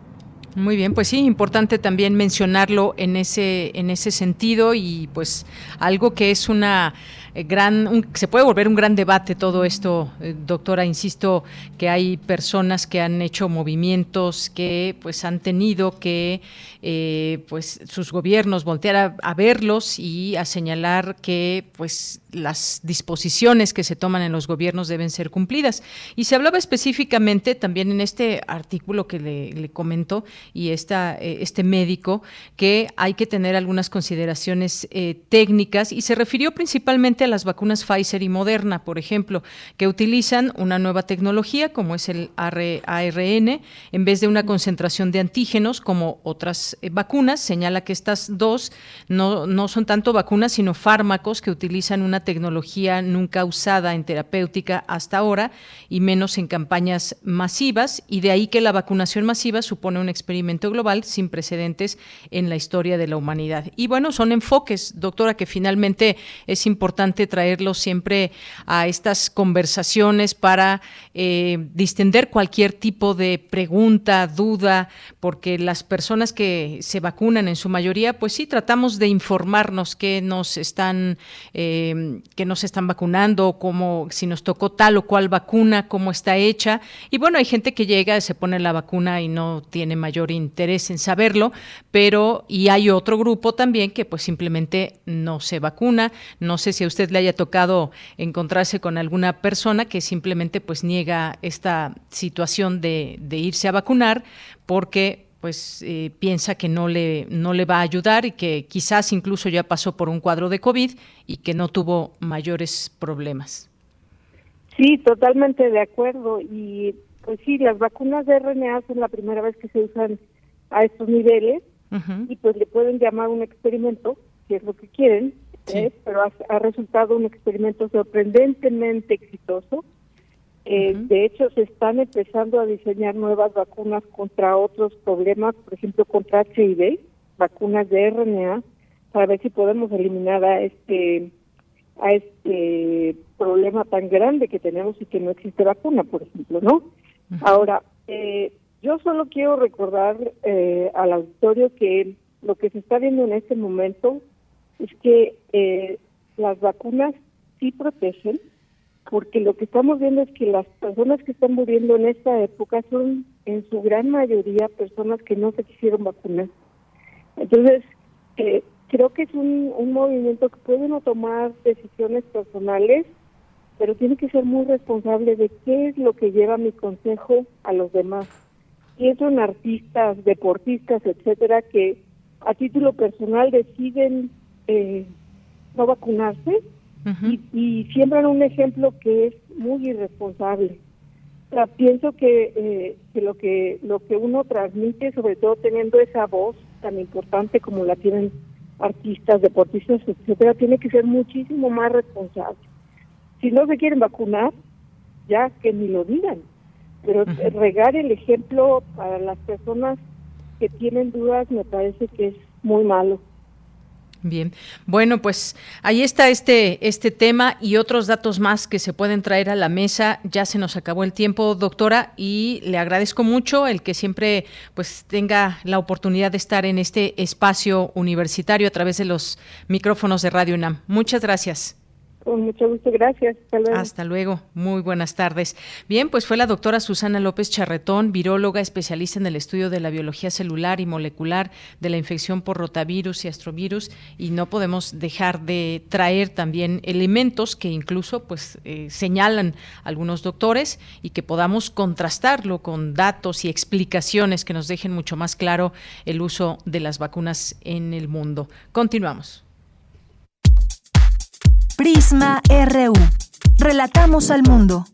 Muy bien, pues sí, importante también mencionarlo en ese en ese sentido y pues algo que es una eh, gran, se puede volver un gran debate todo esto, eh, doctora. Insisto que hay personas que han hecho movimientos que pues han tenido que eh, pues sus gobiernos voltear a, verlos y a señalar que pues las disposiciones que se toman en los gobiernos deben ser cumplidas. Y se hablaba específicamente también en este artículo que le, le comento y esta, este médico que hay que tener algunas consideraciones técnicas y se refirió principalmente las vacunas Pfizer y Moderna, por ejemplo, que utilizan una nueva tecnología como es el ARN en vez de una concentración de antígenos como otras eh, vacunas. Señala que estas dos no, no son tanto vacunas, sino fármacos que utilizan una tecnología nunca usada en terapéutica hasta ahora y menos en campañas masivas y de ahí que la vacunación masiva supone experiencia experimento global sin precedentes en la historia de la humanidad. Y bueno, son enfoques, doctora, que finalmente es importante traerlos siempre a estas conversaciones para eh, distender cualquier tipo de pregunta, duda, porque las personas que se vacunan en su mayoría, pues sí, tratamos de informarnos qué nos están, eh, que nos están vacunando, cómo, si nos tocó tal o cual vacuna, cómo está hecha. Y bueno, hay gente que llega, se pone la vacuna y no tiene mayor interés en saberlo, pero y hay otro grupo también que pues simplemente no se vacuna. No sé si a usted le haya tocado encontrarse con alguna persona que simplemente pues niega esta situación de, de irse a vacunar porque pues eh, piensa que no le, no le va a ayudar y que quizás incluso ya pasó por un cuadro de COVID y que no tuvo mayores problemas. Sí, totalmente de acuerdo. Y pues sí, las vacunas de RNA son la primera vez que se usan a estos niveles y pues le pueden llamar un experimento, si es lo que quieren, ¿eh? pero ha resultado un experimento sorprendentemente exitoso eh, de hecho, se están empezando a diseñar nuevas vacunas contra otros problemas, por ejemplo, contra HIV, vacunas de RNA, para ver si podemos eliminar a este a este problema tan grande que tenemos y que no existe vacuna, por ejemplo, ¿no? Ahora, eh, yo solo quiero recordar eh, al auditorio que lo que se está viendo en este momento es que eh, las vacunas sí protegen, porque lo que estamos viendo es que las personas que están muriendo en esta época son en su gran mayoría personas que no se quisieron vacunar. Entonces, eh, creo que es un, un movimiento que puede no tomar decisiones personales, pero tiene que ser muy responsable de qué es lo que lleva mi consejo a los demás. Y son artistas, deportistas, etcétera, que a título personal deciden eh, no vacunarse, y, y, siembran un ejemplo que es muy irresponsable. O sea, pienso que, eh, que lo que lo que uno transmite, sobre todo teniendo esa voz tan importante como la tienen artistas, deportistas, etcétera, tiene que ser muchísimo más responsable. Si no se quieren vacunar, ya que ni lo digan, pero regar el ejemplo para las personas que tienen dudas me parece que es muy malo. Bien, bueno, pues ahí está este, este tema y otros datos más que se pueden traer a la mesa. Ya se nos acabó el tiempo, doctora, y le agradezco mucho el que siempre pues tenga la oportunidad de estar en este espacio universitario a través de los micrófonos de Radio UNAM. Muchas gracias. Con mucho gusto, gracias. Hasta luego. Hasta luego. Muy buenas tardes. Bien, pues fue la doctora Susana López Charretón, viróloga, especialista en el estudio de la biología celular y molecular de la infección por rotavirus y astrovirus, y no podemos dejar de traer también elementos que incluso pues eh, señalan algunos doctores y que podamos contrastarlo con datos y explicaciones que nos dejen mucho más claro el uso de las vacunas en el mundo. Continuamos. Prisma RU. Relatamos al mundo.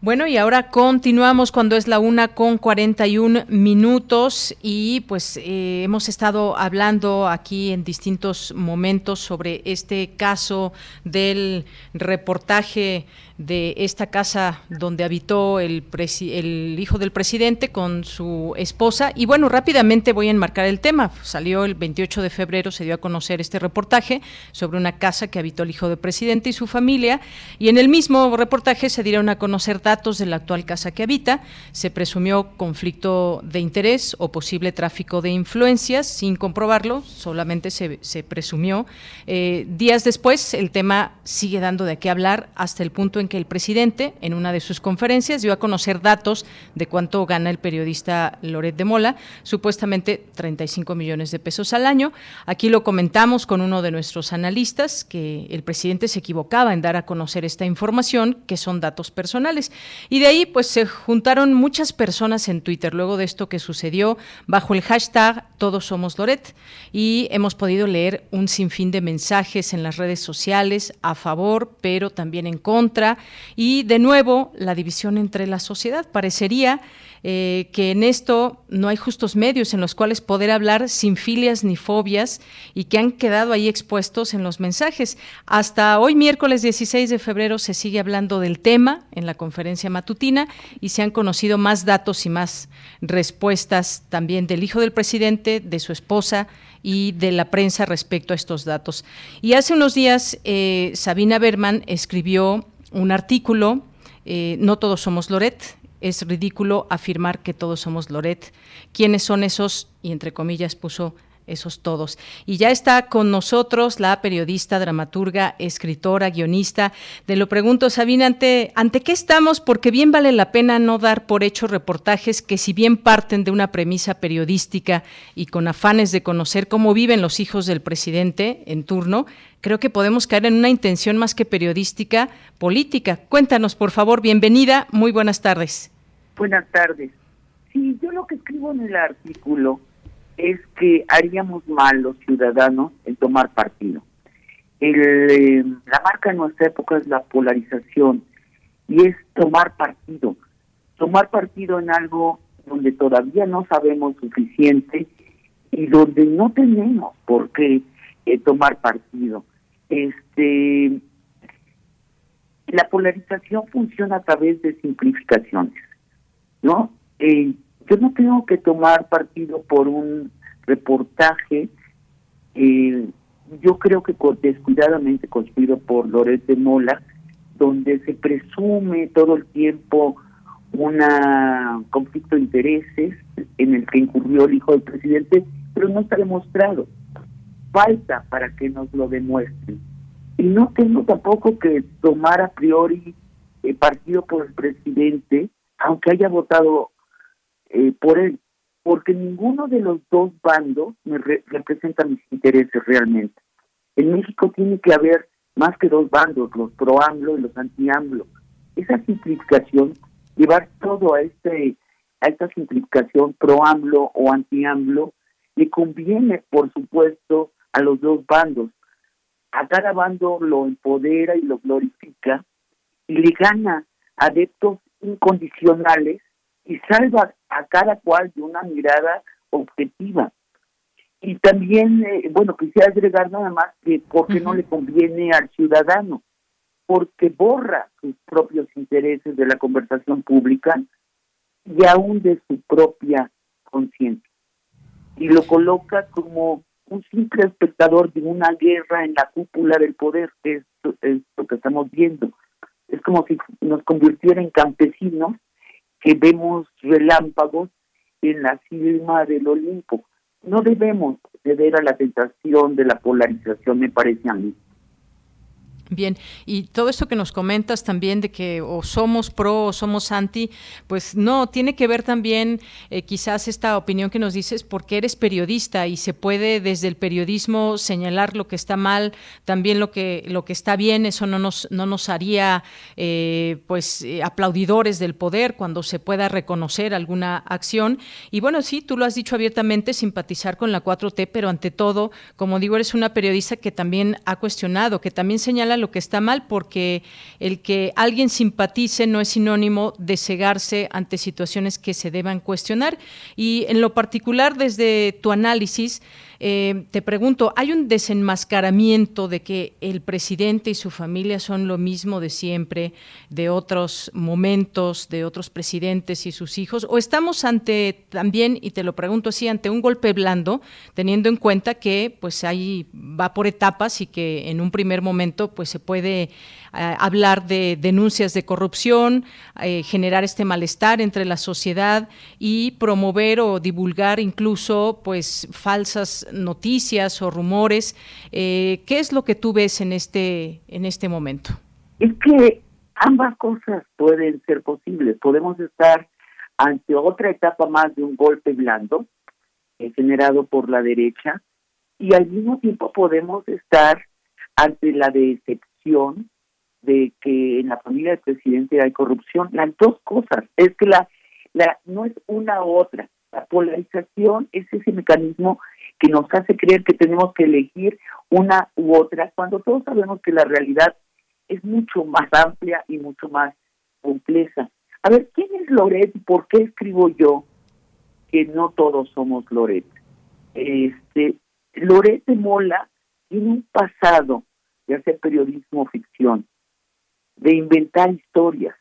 Bueno, y ahora continuamos cuando es la una con 41 minutos y pues eh, hemos estado hablando aquí en distintos momentos sobre este caso del reportaje de esta casa donde habitó el, el hijo del presidente con su esposa. Y bueno, rápidamente voy a enmarcar el tema. Salió el 28 de febrero, se dio a conocer este reportaje sobre una casa que habitó el hijo del presidente y su familia. Y en el mismo reportaje se dieron a conocer datos de la actual casa que habita. Se presumió conflicto de interés o posible tráfico de influencias sin comprobarlo, solamente se, se presumió. Eh, días después, el tema sigue dando de qué hablar hasta el punto en que el presidente, en una de sus conferencias, dio a conocer datos de cuánto gana el periodista Loret de Mola, supuestamente 35 millones de pesos al año. Aquí lo comentamos con uno de nuestros analistas, que el presidente se equivocaba en dar a conocer esta información, que son datos personales. Y de ahí, pues se juntaron muchas personas en Twitter luego de esto que sucedió bajo el hashtag Todos Somos Loret y hemos podido leer un sinfín de mensajes en las redes sociales a favor, pero también en contra y de nuevo la división entre la sociedad. Parecería eh, que en esto no hay justos medios en los cuales poder hablar sin filias ni fobias y que han quedado ahí expuestos en los mensajes. Hasta hoy, miércoles 16 de febrero, se sigue hablando del tema en la conferencia matutina y se han conocido más datos y más respuestas también del hijo del presidente, de su esposa y de la prensa respecto a estos datos. Y hace unos días, eh, Sabina Berman escribió un artículo, eh, No todos somos Loret, es ridículo afirmar que todos somos Loret. ¿Quiénes son esos? Y entre comillas puso esos todos. Y ya está con nosotros la periodista, dramaturga, escritora, guionista. De lo pregunto, Sabina, ¿ante, ¿ante qué estamos? Porque bien vale la pena no dar por hecho reportajes que si bien parten de una premisa periodística y con afanes de conocer cómo viven los hijos del presidente en turno, creo que podemos caer en una intención más que periodística, política. Cuéntanos, por favor, bienvenida, muy buenas tardes. Buenas tardes. Sí, yo lo que escribo en el artículo es que haríamos mal los ciudadanos en tomar partido. Eh, la marca en nuestra época es la polarización y es tomar partido. Tomar partido en algo donde todavía no sabemos suficiente y donde no tenemos por qué eh, tomar partido. Este, la polarización funciona a través de simplificaciones, ¿no? Eh, yo no tengo que tomar partido por un reportaje, eh, yo creo que descuidadamente construido por Loret de Mola, donde se presume todo el tiempo un conflicto de intereses en el que incurrió el hijo del presidente, pero no está demostrado. Falta para que nos lo demuestren. Y no tengo tampoco que tomar a priori el partido por el presidente, aunque haya votado eh, por él, porque ninguno de los dos bandos me representa mis intereses realmente. En México tiene que haber más que dos bandos, los pro-AMLO y los anti-AMLO. Esa simplificación, llevar todo a este a esta simplificación pro-AMLO o anti-AMLO, le conviene, por supuesto, a los dos bandos. A cada bando lo empodera y lo glorifica y le gana adeptos incondicionales y salva a cada cual de una mirada objetiva. Y también, eh, bueno, quisiera agregar nada más que porque no le conviene al ciudadano, porque borra sus propios intereses de la conversación pública y aún de su propia conciencia. Y lo coloca como un simple espectador de una guerra en la cúpula del poder, que es, es lo que estamos viendo. Es como si nos convirtiera en campesinos que vemos relámpagos en la cima del Olimpo. No debemos ceder a la tentación de la polarización, me parece a mí. Bien, y todo esto que nos comentas también de que o somos pro o somos anti, pues no, tiene que ver también eh, quizás esta opinión que nos dices porque eres periodista y se puede desde el periodismo señalar lo que está mal, también lo que, lo que está bien, eso no nos, no nos haría eh, pues eh, aplaudidores del poder cuando se pueda reconocer alguna acción. Y bueno, sí, tú lo has dicho abiertamente, simpatizar con la 4T, pero ante todo, como digo, eres una periodista que también ha cuestionado, que también señala lo que está mal, porque el que alguien simpatice no es sinónimo de cegarse ante situaciones que se deban cuestionar. Y en lo particular, desde tu análisis, eh, te pregunto, ¿hay un desenmascaramiento de que el presidente y su familia son lo mismo de siempre, de otros momentos, de otros presidentes y sus hijos? ¿O estamos ante también, y te lo pregunto así, ante un golpe blando, teniendo en cuenta que pues ahí va por etapas y que en un primer momento pues se puede hablar de denuncias de corrupción, eh, generar este malestar entre la sociedad y promover o divulgar incluso pues falsas noticias o rumores. Eh, ¿Qué es lo que tú ves en este, en este momento? Es que ambas cosas pueden ser posibles. Podemos estar ante otra etapa más de un golpe blando eh, generado por la derecha y al mismo tiempo podemos estar ante la decepción de que en la familia del presidente hay corrupción. Las dos cosas. Es que la, la no es una u otra. La polarización es ese mecanismo que nos hace creer que tenemos que elegir una u otra, cuando todos sabemos que la realidad es mucho más amplia y mucho más compleja. A ver, ¿quién es Loret y por qué escribo yo que no todos somos Loret? Este, Loret de Mola tiene un pasado de hacer periodismo ficción, de inventar historias.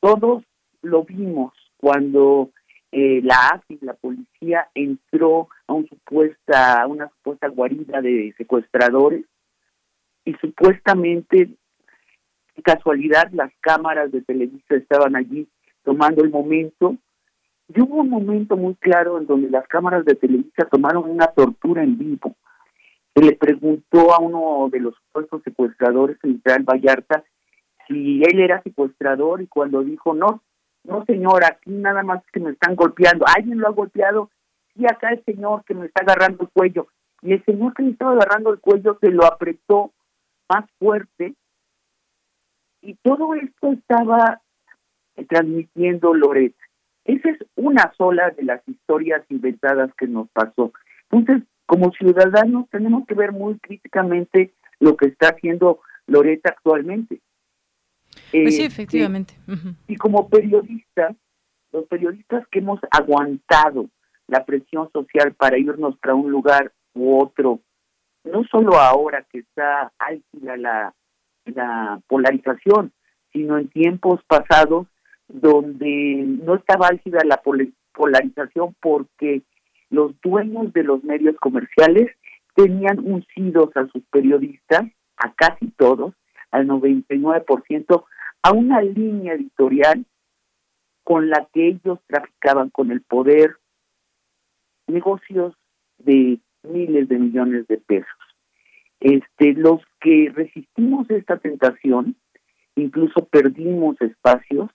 Todos lo vimos cuando eh, la AFI, la policía, entró a, una supuesta guarida de secuestradores y supuestamente, casualidad, las cámaras de televisión estaban allí tomando el momento. Y hubo un momento muy claro en donde las cámaras de televisión tomaron una tortura en vivo. Se le preguntó a uno de los supuestos secuestradores, el Israel Vallarta, si él era secuestrador y cuando dijo no, no, señor, aquí nada más que me están golpeando. ¿Alguien lo ha golpeado? Sí, acá el señor que me está agarrando el cuello. Y el señor que me estaba agarrando el cuello se lo apretó más fuerte. Y todo esto estaba transmitiendo Loret. Esa es una sola de las historias inventadas que nos pasó. Entonces, como ciudadanos tenemos que ver muy críticamente lo que está haciendo Loret actualmente. Pues sí, efectivamente. Y como periodistas, los periodistas que hemos aguantado la presión social para irnos para un lugar u otro, no solo ahora que está álgida la, la polarización, sino en tiempos pasados donde no estaba álgida la polarización porque los dueños de los medios comerciales tenían uncidos a sus periodistas, a casi todos, al 99%, a una línea editorial con la que ellos traficaban con el poder negocios de miles de millones de pesos. Este, los que resistimos esta tentación, incluso perdimos espacios,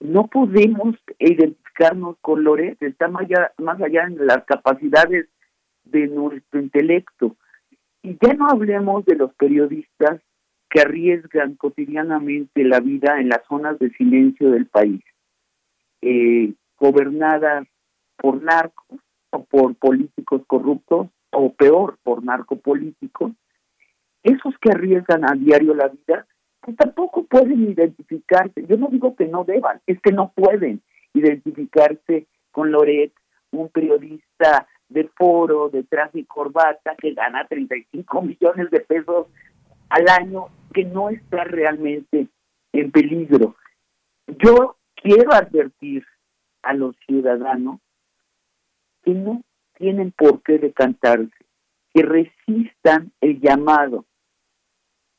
no podemos identificarnos con Loret, está más allá, más allá de las capacidades de nuestro intelecto. Y ya no hablemos de los periodistas que arriesgan cotidianamente la vida en las zonas de silencio del país, eh, gobernadas por narcos o por políticos corruptos o peor, por narcopolíticos, esos que arriesgan a diario la vida, pues tampoco pueden identificarse. Yo no digo que no deban, es que no pueden identificarse con Loret, un periodista de foro, de traje y corbata, que gana 35 millones de pesos al año que no está realmente en peligro. Yo quiero advertir a los ciudadanos que no tienen por qué decantarse, que resistan el llamado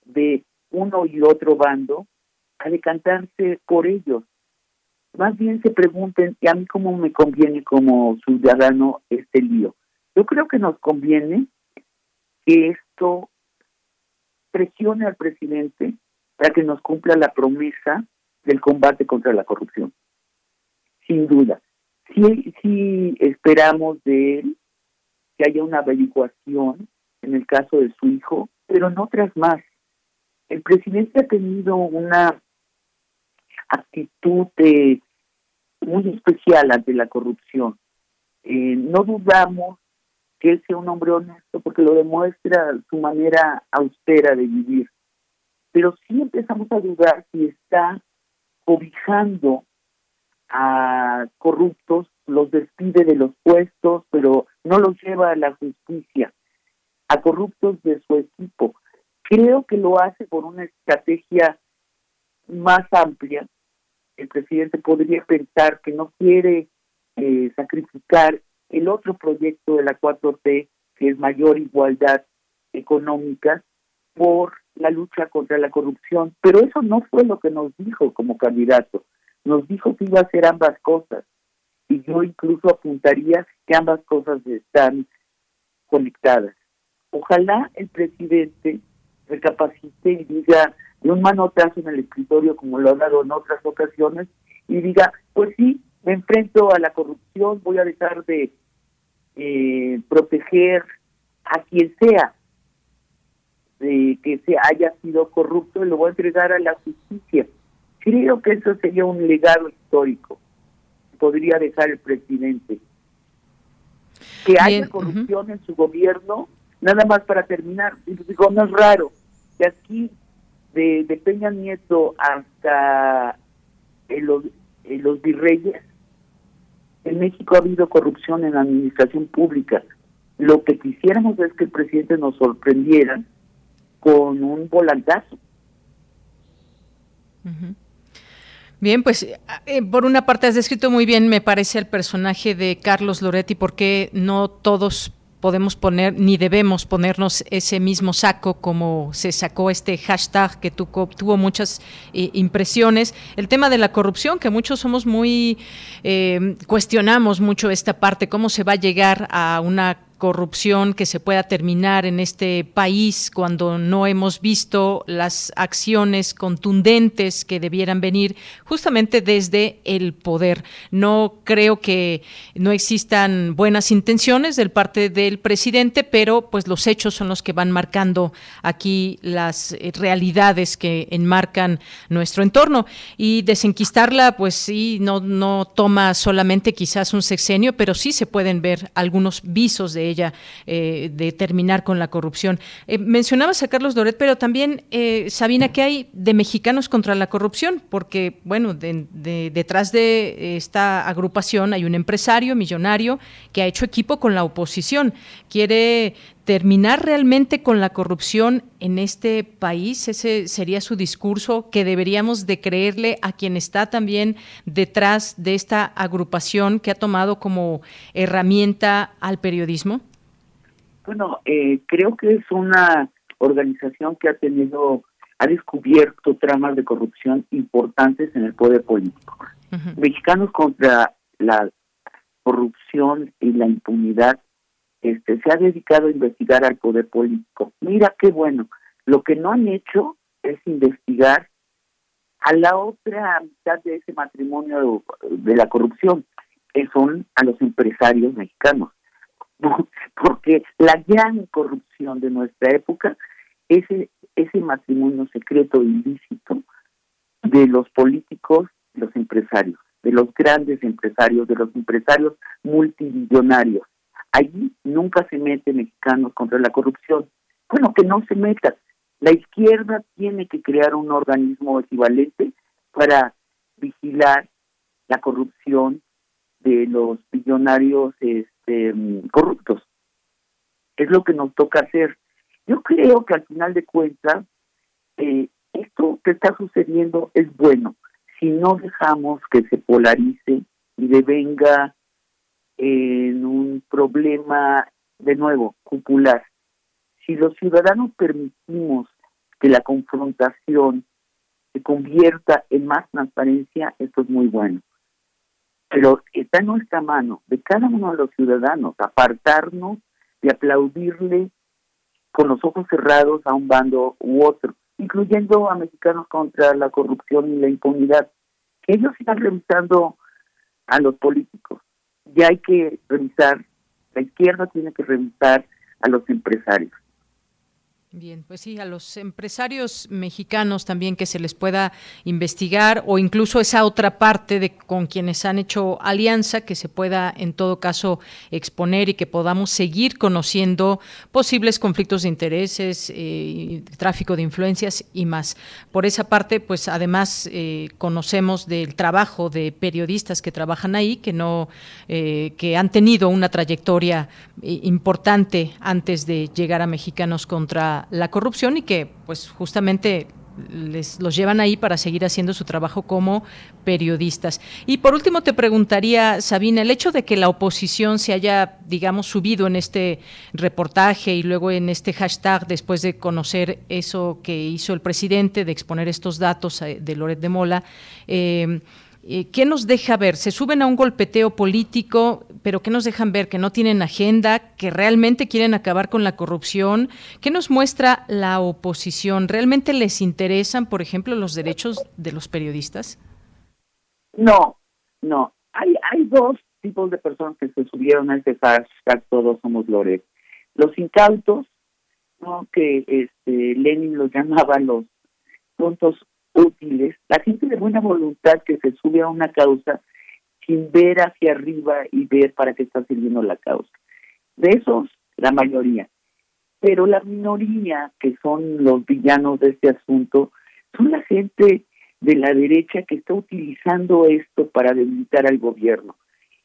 de uno y otro bando a decantarse por ellos. Más bien se pregunten, ¿y a mí cómo me conviene como ciudadano este lío? Yo creo que nos conviene que esto presione al presidente para que nos cumpla la promesa del combate contra la corrupción. Sin duda. Sí, sí esperamos de él que haya una averiguación en el caso de su hijo, pero no otras más. El presidente ha tenido una actitud muy especial ante la corrupción. Eh, no dudamos que él sea un hombre honesto porque lo demuestra su manera austera de vivir. Pero sí empezamos a dudar si está cobijando a corruptos, los despide de los puestos, pero no los lleva a la justicia, a corruptos de su equipo. Creo que lo hace por una estrategia más amplia. El presidente podría pensar que no quiere eh, sacrificar el otro proyecto de la 4T, que es mayor igualdad económica, por la lucha contra la corrupción. Pero eso no fue lo que nos dijo como candidato. Nos dijo que iba a hacer ambas cosas. Y yo incluso apuntaría que ambas cosas están conectadas. Ojalá el presidente recapacite y diga de un manotazo en el escritorio como lo ha dado en otras ocasiones y diga, pues sí, me enfrento a la corrupción, voy a dejar de eh, proteger a quien sea de que se haya sido corrupto y lo voy a entregar a la justicia. Creo que eso sería un legado histórico. podría dejar el presidente. Que haya corrupción en su gobierno, nada más para terminar, digo, no es raro, de aquí, de, de Peña Nieto hasta los, los virreyes, en México ha habido corrupción en la administración pública. Lo que quisiéramos es que el presidente nos sorprendiera con un volantazo. Bien, pues eh, por una parte has descrito muy bien, me parece, el personaje de Carlos Loretti, porque no todos podemos poner ni debemos ponernos ese mismo saco como se sacó este hashtag que tuvo muchas eh, impresiones. El tema de la corrupción, que muchos somos muy, eh, cuestionamos mucho esta parte, cómo se va a llegar a una corrupción que se pueda terminar en este país cuando no hemos visto las acciones contundentes que debieran venir justamente desde el poder. No creo que no existan buenas intenciones del parte del presidente, pero pues los hechos son los que van marcando aquí las realidades que enmarcan nuestro entorno y desenquistarla pues sí no no toma solamente quizás un sexenio, pero sí se pueden ver algunos visos de ella eh, de terminar con la corrupción. Eh, mencionabas a Carlos Doret, pero también, eh, Sabina, ¿qué hay de mexicanos contra la corrupción? Porque, bueno, detrás de esta agrupación hay un empresario millonario que ha hecho equipo con la oposición. Quiere terminar realmente con la corrupción en este país? Ese sería su discurso que deberíamos de creerle a quien está también detrás de esta agrupación que ha tomado como herramienta al periodismo. Bueno, eh, creo que es una organización que ha tenido, ha descubierto tramas de corrupción importantes en el poder político. Mexicanos contra la corrupción y la impunidad este, se ha dedicado a investigar al poder político. Mira qué bueno. Lo que no han hecho es investigar a la otra mitad de ese matrimonio de la corrupción, que son a los empresarios mexicanos. Porque la gran corrupción de nuestra época es ese matrimonio secreto ilícito de los políticos, los empresarios, de los grandes empresarios, de los empresarios multimillonarios Allí nunca se mete mexicanos contra la corrupción. Bueno, que no se meta. La izquierda tiene que crear un organismo equivalente para vigilar la corrupción de los billonarios este, corruptos. Es lo que nos toca hacer. Yo creo que al final de cuentas, eh, esto que está sucediendo es bueno si no dejamos que se polarice y devenga en un problema, de nuevo, popular. Si los ciudadanos permitimos que la confrontación se convierta en más transparencia, esto es muy bueno. Pero está en nuestra mano, de cada uno de los ciudadanos, apartarnos de aplaudirle con los ojos cerrados a un bando u otro, incluyendo a mexicanos contra la corrupción y la impunidad. Ellos están revisando a los políticos ya hay que revisar, la izquierda tiene que revisar a los empresarios. Bien, pues sí, a los empresarios mexicanos también que se les pueda investigar o incluso esa otra parte de con quienes han hecho alianza que se pueda en todo caso exponer y que podamos seguir conociendo posibles conflictos de intereses, eh, tráfico de influencias y más. Por esa parte, pues además eh, conocemos del trabajo de periodistas que trabajan ahí, que no, eh, que han tenido una trayectoria importante antes de llegar a Mexicanos contra la, corrupción y que pues justamente les los llevan ahí para seguir haciendo su trabajo como periodistas. Y por último te preguntaría, Sabina, el hecho de que la oposición se haya, digamos, subido en este reportaje y luego en este hashtag después de conocer eso que hizo el presidente, de exponer estos datos eh, de Loret de Mola, eh, eh, ¿Qué nos deja ver? Se suben a un golpeteo político, pero ¿qué nos dejan ver? Que no tienen agenda, que realmente quieren acabar con la corrupción. ¿Qué nos muestra la oposición? ¿Realmente les interesan, por ejemplo, los derechos de los periodistas? No, no. Hay, hay dos tipos de personas que se subieron a ese hashtag Todos Somos Loret. Los incautos, ¿no? que este, Lenin los llamaba los tontos útiles, la gente de buena voluntad que se sube a una causa sin ver hacia arriba y ver para qué está sirviendo la causa. De esos, la mayoría. Pero la minoría, que son los villanos de este asunto, son la gente de la derecha que está utilizando esto para debilitar al gobierno.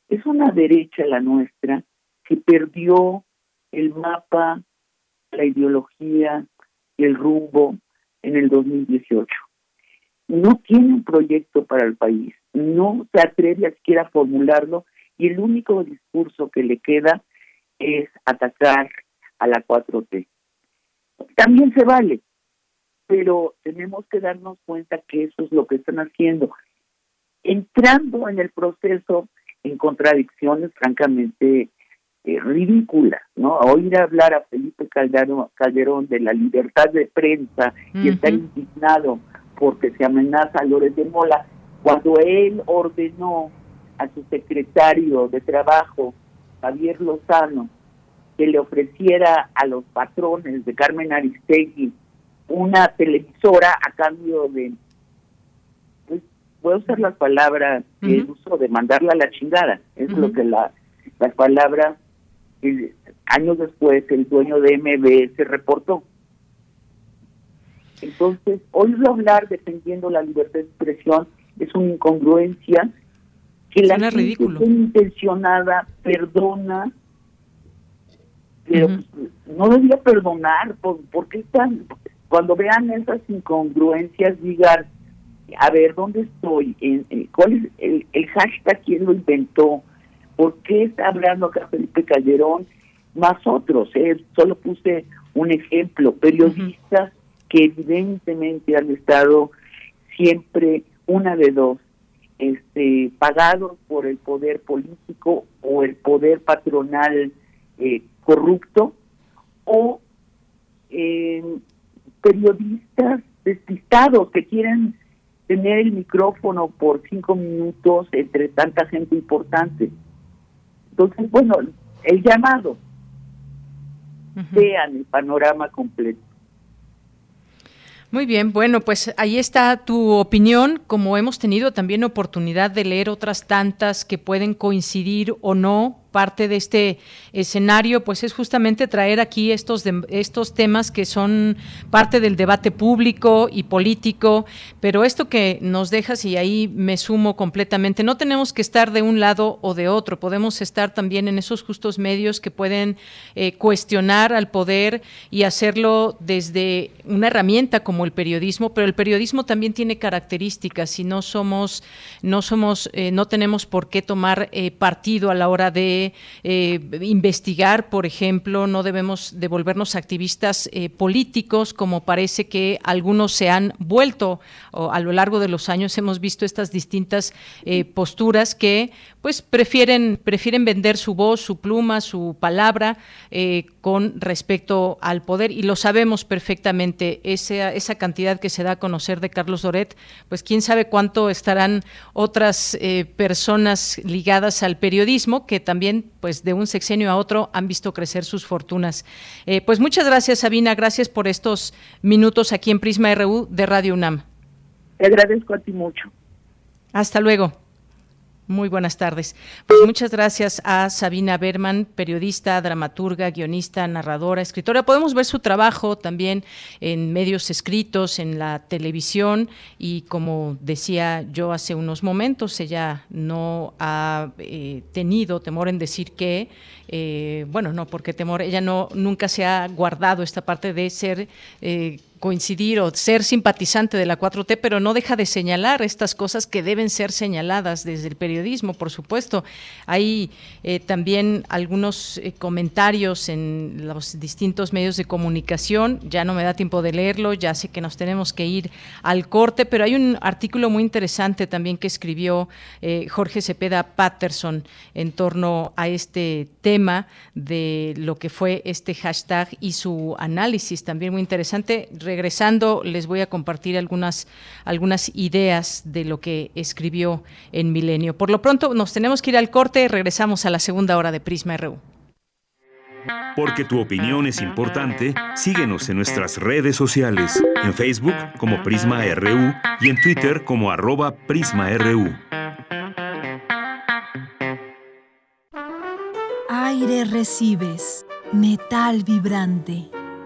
Es una derecha la nuestra que perdió el mapa, la ideología y el rumbo en el 2018. No tiene un proyecto para el país, no se atreve a siquiera a formularlo y el único discurso que le queda es atacar a la 4T. También se vale, pero tenemos que darnos cuenta que eso es lo que están haciendo. Entrando en el proceso en contradicciones francamente eh, ridículas, ¿no? Oír hablar a Felipe Calderón, Calderón de la libertad de prensa y estar indignado porque se amenaza a Lórez de Mola, cuando él ordenó a su secretario de trabajo, Javier Lozano, que le ofreciera a los patrones de Carmen Aristegui una televisora a cambio de, pues, voy a usar las palabras que uso de mandarla a la chingada, es lo que la, las palabras, años después el dueño de MBS reportó. Entonces, oírlo hablar defendiendo la libertad de expresión es una incongruencia que la gente intencionada perdona pero no debía perdonar por, porque están cuando vean esas incongruencias digan a ver dónde estoy cuál es el, el, hashtag quién lo inventó por qué está hablando acá Felipe Calderón más otros eh? solo puse un ejemplo periodistas que evidentemente han estado siempre una de dos este pagados por el poder político o el poder patronal eh, corrupto o eh, periodistas despistados que quieren tener el micrófono por cinco minutos entre tanta gente importante. Entonces, bueno, el llamado, vean el panorama completo. Muy bien, bueno, pues ahí está tu opinión, como hemos tenido también oportunidad de leer otras tantas que pueden coincidir o no parte de este escenario, pues es justamente traer aquí estos, estos temas que son parte del debate público y político, pero esto que nos dejas, y ahí me sumo completamente, no tenemos que estar de un lado o de otro, podemos estar también en esos justos medios que pueden eh, cuestionar al poder y hacerlo desde una herramienta como el periodismo, pero el periodismo también tiene características y no somos, no somos, eh, no tenemos por qué tomar eh, partido a la hora de eh, investigar, por ejemplo, no debemos devolvernos activistas eh, políticos, como parece que algunos se han vuelto a lo largo de los años. Hemos visto estas distintas eh, posturas que, pues, prefieren prefieren vender su voz, su pluma, su palabra con respecto al poder y lo sabemos perfectamente. Esa, esa cantidad que se da a conocer de Carlos Doret, pues quién sabe cuánto estarán otras personas ligadas al periodismo que también pues de un sexenio a otro han visto crecer sus fortunas. Eh, pues muchas gracias, Sabina, gracias por estos minutos aquí en Prisma RU de Radio UNAM. Te agradezco a ti mucho. Hasta luego. Muy buenas tardes. Pues muchas gracias a Sabina Berman, periodista, dramaturga, guionista, narradora, escritora. Podemos ver su trabajo también en medios escritos, en la televisión y como decía yo hace unos momentos, ella no ha eh, tenido temor en decir que, eh, bueno, no, porque temor, ella no nunca se ha guardado esta parte de ser eh, coincidir o ser simpatizante de la 4T, pero no deja de señalar estas cosas que deben ser señaladas desde el periodismo, por supuesto. Hay eh, también algunos eh, comentarios en los distintos medios de comunicación, ya no me da tiempo de leerlo, ya sé que nos tenemos que ir al corte, pero hay un artículo muy interesante también que escribió eh, Jorge Cepeda Patterson en torno a este tema de lo que fue este hashtag y su análisis también muy interesante regresando les voy a compartir algunas, algunas ideas de lo que escribió en Milenio. Por lo pronto nos tenemos que ir al corte, regresamos a la segunda hora de Prisma RU. Porque tu opinión es importante, síguenos en nuestras redes sociales, en Facebook como Prisma RU y en Twitter como arroba PrismaRU. Aire recibes, metal vibrante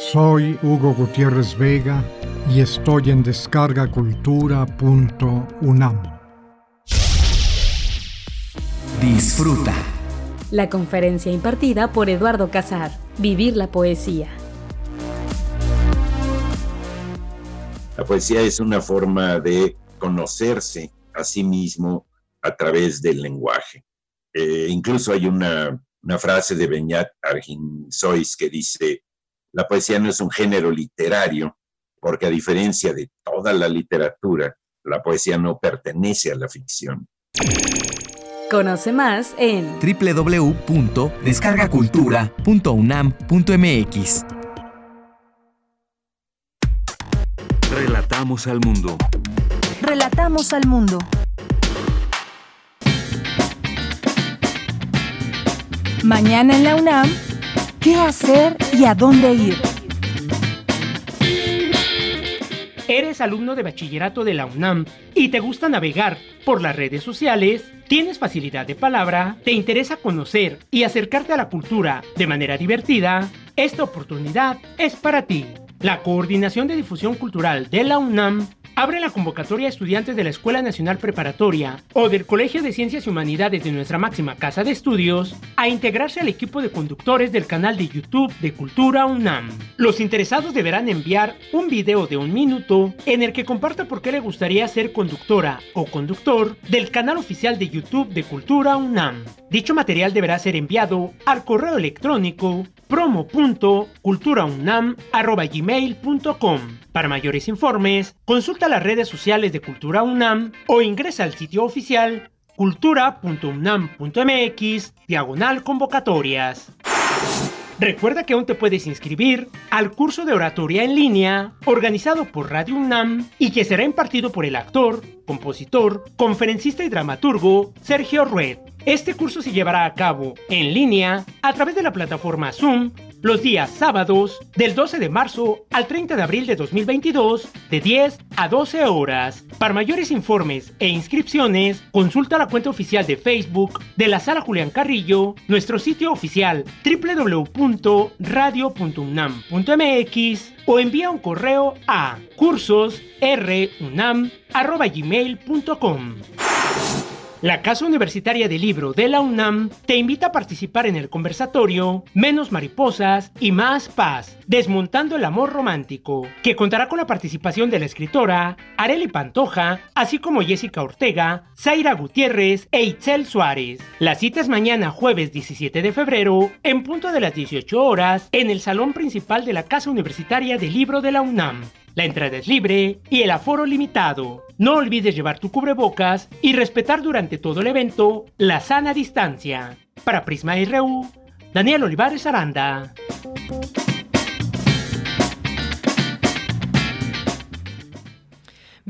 Soy Hugo Gutiérrez Vega y estoy en descargacultura.unam. Disfruta. La conferencia impartida por Eduardo Casar, Vivir la Poesía. La poesía es una forma de conocerse a sí mismo a través del lenguaje. Eh, incluso hay una, una frase de Beñat Arginsois que dice, la poesía no es un género literario, porque a diferencia de toda la literatura, la poesía no pertenece a la ficción. Conoce más en www.descargacultura.unam.mx. Relatamos al mundo. Relatamos al mundo. Mañana en la UNAM, ¿qué hacer y a dónde ir? ¿Eres alumno de bachillerato de la UNAM y te gusta navegar por las redes sociales? ¿Tienes facilidad de palabra? ¿Te interesa conocer y acercarte a la cultura de manera divertida? Esta oportunidad es para ti. La Coordinación de Difusión Cultural de la UNAM abre la convocatoria a estudiantes de la Escuela Nacional Preparatoria o del Colegio de Ciencias y Humanidades de nuestra máxima casa de estudios a integrarse al equipo de conductores del canal de YouTube de Cultura UNAM. Los interesados deberán enviar un video de un minuto en el que comparta por qué le gustaría ser conductora o conductor del canal oficial de YouTube de Cultura UNAM. Dicho material deberá ser enviado al correo electrónico promo.culturaunam.gmail.com Para mayores informes, consulta las redes sociales de Cultura UNAM o ingresa al sitio oficial cultura.unam.mx diagonal convocatorias. Recuerda que aún te puedes inscribir al curso de oratoria en línea organizado por Radio UNAM y que será impartido por el actor, compositor, conferencista y dramaturgo Sergio Rued. Este curso se llevará a cabo en línea a través de la plataforma Zoom los días sábados del 12 de marzo al 30 de abril de 2022 de 10 a 12 horas. Para mayores informes e inscripciones, consulta la cuenta oficial de Facebook de la Sala Julián Carrillo, nuestro sitio oficial www.radio.unam.mx o envía un correo a cursosrunam.gmail.com. La Casa Universitaria del Libro de la UNAM te invita a participar en el conversatorio Menos Mariposas y Más Paz, Desmontando el Amor Romántico, que contará con la participación de la escritora Areli Pantoja, así como Jessica Ortega, Zaira Gutiérrez e Itzel Suárez. La cita es mañana jueves 17 de febrero, en punto de las 18 horas, en el salón principal de la Casa Universitaria del Libro de la UNAM. La entrada es libre y el aforo limitado. No olvides llevar tu cubrebocas y respetar durante todo el evento la sana distancia. Para Prisma RU, Daniel Olivares Aranda.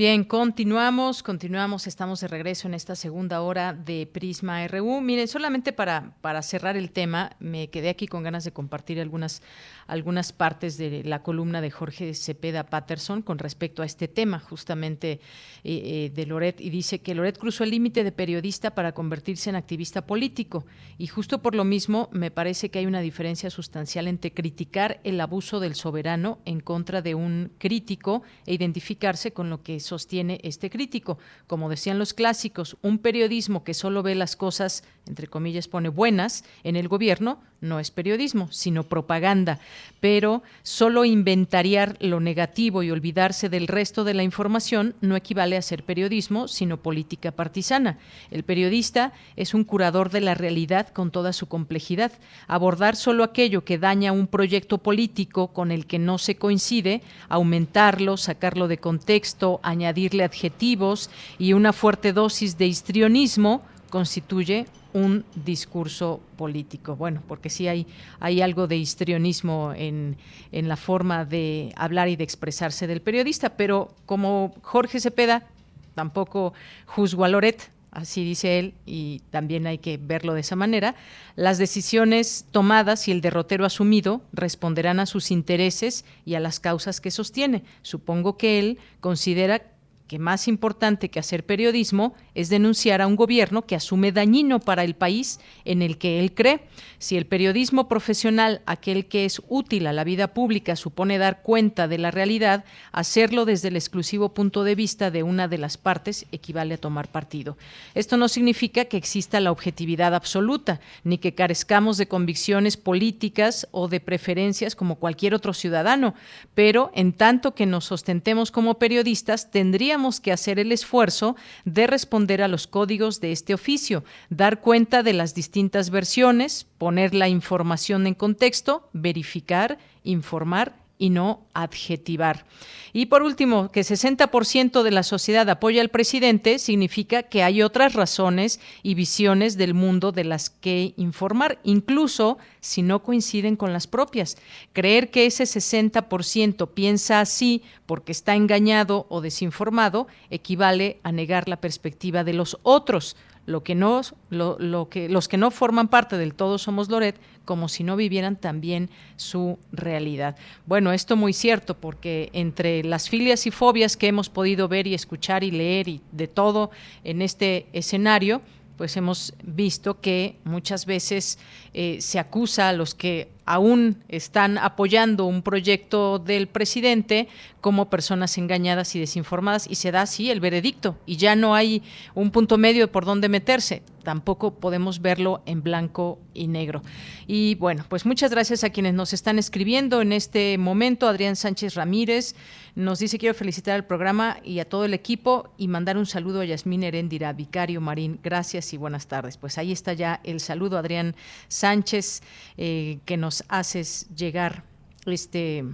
Bien, continuamos, continuamos, estamos de regreso en esta segunda hora de Prisma RU. Miren, solamente para, para cerrar el tema, me quedé aquí con ganas de compartir algunas algunas partes de la columna de Jorge Cepeda Patterson con respecto a este tema, justamente eh, eh, de Loret, y dice que Loret cruzó el límite de periodista para convertirse en activista político. Y justo por lo mismo, me parece que hay una diferencia sustancial entre criticar el abuso del soberano en contra de un crítico e identificarse con lo que sostiene este crítico. Como decían los clásicos, un periodismo que solo ve las cosas, entre comillas, pone buenas en el gobierno, no es periodismo, sino propaganda. Pero solo inventariar lo negativo y olvidarse del resto de la información no equivale a ser periodismo, sino política partisana. El periodista es un curador de la realidad con toda su complejidad. Abordar solo aquello que daña un proyecto político con el que no se coincide, aumentarlo, sacarlo de contexto, añadirle adjetivos y una fuerte dosis de histrionismo constituye un discurso político. Bueno, porque sí hay, hay algo de histrionismo en, en la forma de hablar y de expresarse del periodista, pero como Jorge Cepeda, tampoco juzgo a Loret, así dice él, y también hay que verlo de esa manera, las decisiones tomadas y el derrotero asumido responderán a sus intereses y a las causas que sostiene. Supongo que él considera que más importante que hacer periodismo es denunciar a un gobierno que asume dañino para el país en el que él cree. Si el periodismo profesional, aquel que es útil a la vida pública, supone dar cuenta de la realidad, hacerlo desde el exclusivo punto de vista de una de las partes equivale a tomar partido. Esto no significa que exista la objetividad absoluta, ni que carezcamos de convicciones políticas o de preferencias como cualquier otro ciudadano, pero en tanto que nos sostentemos como periodistas, tendríamos que hacer el esfuerzo de responder a los códigos de este oficio, dar cuenta de las distintas versiones, poner la información en contexto, verificar, informar y no adjetivar. Y por último, que 60% de la sociedad apoya al presidente significa que hay otras razones y visiones del mundo de las que informar, incluso si no coinciden con las propias. Creer que ese 60% piensa así porque está engañado o desinformado equivale a negar la perspectiva de los otros lo que no, lo, que, los que no forman parte del todo somos Loret, como si no vivieran también su realidad. Bueno, esto muy cierto, porque entre las filias y fobias que hemos podido ver y escuchar y leer y de todo en este escenario, pues hemos visto que muchas veces eh, se acusa a los que aún están apoyando un proyecto del presidente como personas engañadas y desinformadas y se da así el veredicto y ya no hay un punto medio por donde meterse. Tampoco podemos verlo en blanco y negro. Y bueno, pues muchas gracias a quienes nos están escribiendo en este momento. Adrián Sánchez Ramírez nos dice quiero felicitar al programa y a todo el equipo y mandar un saludo a Yasmín Heréndira, Vicario Marín. Gracias y buenas tardes. Pues ahí está ya el saludo, Adrián Sánchez, eh, que nos haces llegar este,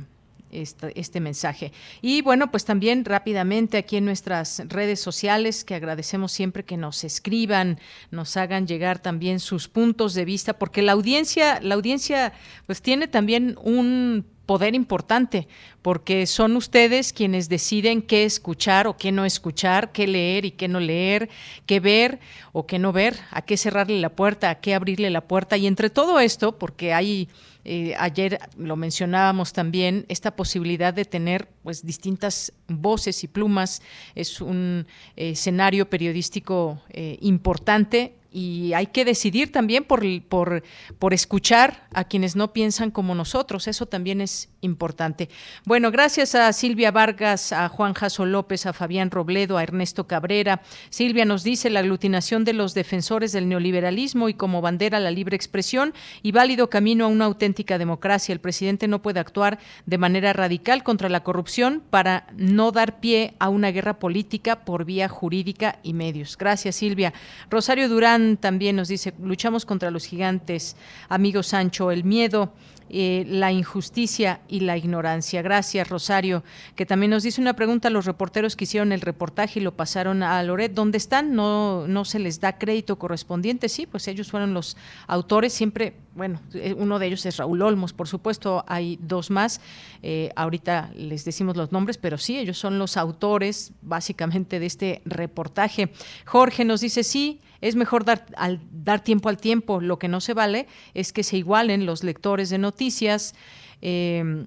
este, este, mensaje. Y bueno, pues también rápidamente aquí en nuestras redes sociales, que agradecemos siempre que nos escriban, nos hagan llegar también sus puntos de vista, porque la audiencia, la audiencia pues tiene también un poder importante, porque son ustedes quienes deciden qué escuchar o qué no escuchar, qué leer y qué no leer, qué ver o qué no ver, a qué cerrarle la puerta, a qué abrirle la puerta. Y entre todo esto, porque hay Eh, ayer lo mencionábamos también, esta posibilidad de tener pues distintas voces y plumas es un eh, escenario periodístico eh, importante y hay que decidir también por, por, por escuchar a quienes no piensan como nosotros. Eso también es importante. Bueno, gracias a Silvia Vargas, a Juan Jaso López, a Fabián Robledo, a Ernesto Cabrera. Silvia nos dice la aglutinación de los defensores del neoliberalismo y como bandera la libre expresión y válido camino a una auténtica democracia. El presidente no puede actuar de manera radical contra la corrupción para no dar pie a una guerra política por vía jurídica y medios. Gracias, Silvia. Rosario Durán también nos dice, luchamos contra los gigantes. Amigo Sancho, el miedo eh, la injusticia y la ignorancia. Gracias, Rosario, que también nos dice una pregunta los reporteros que hicieron el reportaje y lo pasaron a Loret. ¿Dónde están? No, no se les da crédito correspondiente. Sí, pues ellos fueron los autores. Siempre, bueno, eh, uno de ellos es Raúl Olmos, por supuesto, hay dos más. Eh, ahorita les decimos los nombres, pero sí, ellos son los autores básicamente de este reportaje. Jorge nos dice, sí, es mejor dar, al, dar tiempo al tiempo. Lo que no se vale es que se igualen los lectores de noticias. Eh,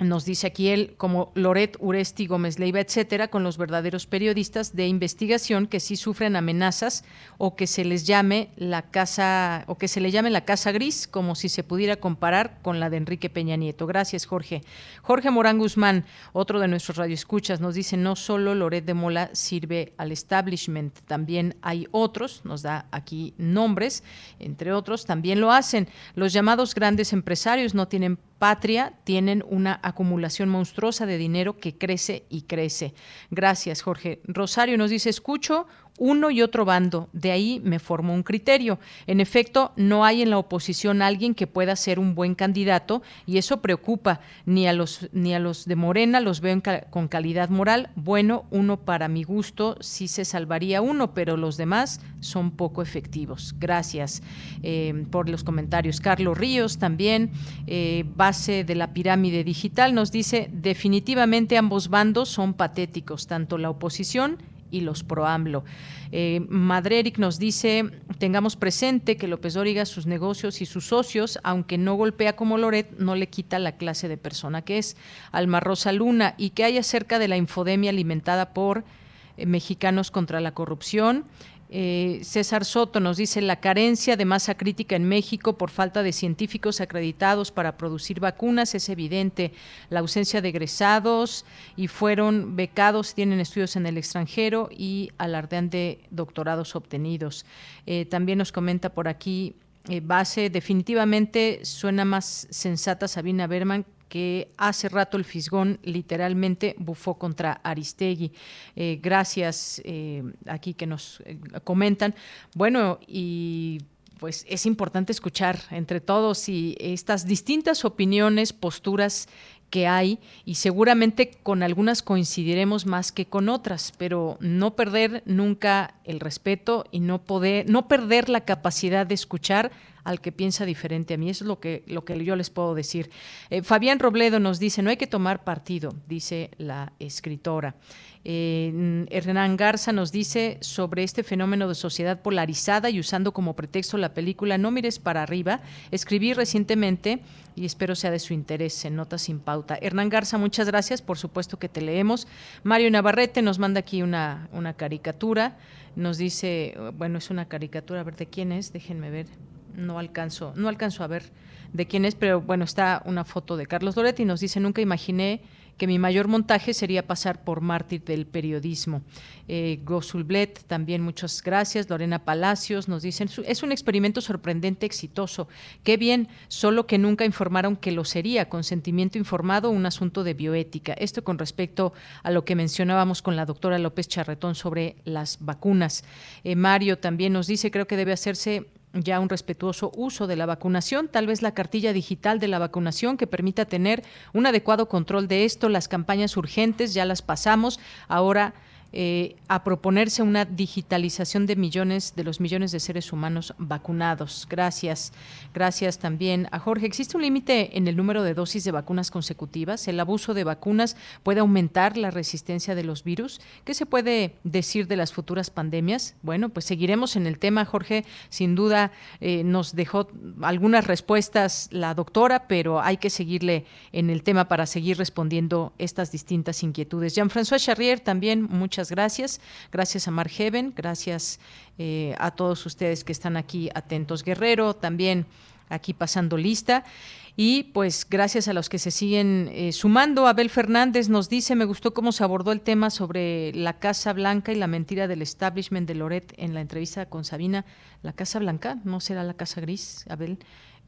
nos dice aquí él, como Loret, Uresti, Gómez Leiva, etcétera, con los verdaderos periodistas de investigación que sí sufren amenazas o que se les llame la casa o que se le llame la casa gris, como si se pudiera comparar con la de Enrique Peña Nieto. Gracias, Jorge. Jorge Morán Guzmán, otro de nuestros radioescuchas, nos dice no solo Loret de Mola sirve al establishment, también hay otros, nos da aquí nombres, entre otros, también lo hacen. Los llamados grandes empresarios no tienen patria tienen una acumulación monstruosa de dinero que crece y crece. Gracias, Jorge. Rosario nos dice, escucho uno y otro bando. De ahí me formó un criterio. En efecto, no hay en la oposición alguien que pueda ser un buen candidato y eso preocupa. Ni a los, ni a los de Morena los veo con calidad moral. Bueno, uno para mi gusto sí se salvaría uno, pero los demás son poco efectivos. Gracias eh, por los comentarios. Carlos Ríos también, eh, base de la pirámide digital, nos dice definitivamente ambos bandos son patéticos, tanto la oposición y los pro AMLO. Eh, Madreric nos dice, tengamos presente que López Dóriga, sus negocios y sus socios, aunque no golpea como Loret, no le quita la clase de persona que es. Alma Rosa Luna, y que hay acerca de la infodemia alimentada por eh, mexicanos contra la corrupción. Eh, César Soto nos dice la carencia de masa crítica en México por falta de científicos acreditados para producir vacunas es evidente. La ausencia de egresados y fueron becados, tienen estudios en el extranjero y alardean de doctorados obtenidos. Eh, también nos comenta por aquí eh, base, definitivamente suena más sensata Sabina Berman que hace rato el Fisgón literalmente bufó contra Aristegui. Eh, gracias eh, aquí que nos eh, comentan. Bueno, y pues es importante escuchar entre todos y estas distintas opiniones, posturas que hay y seguramente con algunas coincidiremos más que con otras, pero no perder nunca el respeto y no poder no perder la capacidad de escuchar al que piensa diferente a mí. Eso es lo que, yo les puedo decir. Eh, Fabián Robledo nos dice, no hay que tomar partido, dice la escritora. Eh, Hernán Garza nos dice sobre este fenómeno de sociedad polarizada y usando como pretexto la película No mires para arriba. Escribí recientemente y espero sea de su interés en Notas sin Pauta. Hernán Garza, muchas gracias, por supuesto que te leemos. Mario Navarrete nos manda aquí una, una caricatura, nos dice, bueno, es una caricatura, a ver de quién es, déjenme ver no alcanzo, no alcanzo a ver de quién es, pero bueno, está una foto de Carlos Loretti y nos dice, nunca imaginé que mi mayor montaje sería pasar por mártir del periodismo. Eh, Gosulblet, también muchas gracias. Lorena Palacios nos dicen, es un experimento sorprendente, exitoso. Qué bien, solo que nunca informaron que lo sería. Consentimiento informado, un asunto de bioética. Esto con respecto a lo que mencionábamos con la doctora López Charretón sobre las vacunas. Eh, Mario también nos dice, creo que debe hacerse ya un respetuoso uso de la vacunación, tal vez la cartilla digital de la vacunación que permita tener un adecuado control de esto, las campañas urgentes ya las pasamos, ahora eh, a proponerse una digitalización de millones de los millones de seres humanos vacunados. Gracias. Gracias también a Jorge. ¿Existe un límite en el número de dosis de vacunas consecutivas? ¿El abuso de vacunas puede aumentar la resistencia de los virus? ¿Qué se puede decir de las futuras pandemias? Bueno, pues seguiremos en el tema, Jorge. Sin duda eh, nos dejó algunas respuestas la doctora, pero hay que seguirle en el tema para seguir respondiendo estas distintas inquietudes. Jean-François Charrier, también muchas gracias. Gracias a Margeven, gracias eh, a todos ustedes que están aquí atentos. Guerrero, también aquí pasando lista. Y pues gracias a los que se siguen eh, sumando. Abel Fernández nos dice, me gustó cómo se abordó el tema sobre la Casa Blanca y la mentira del establishment de Loret en la entrevista con Sabina. La Casa Blanca, ¿no será la Casa Gris, Abel?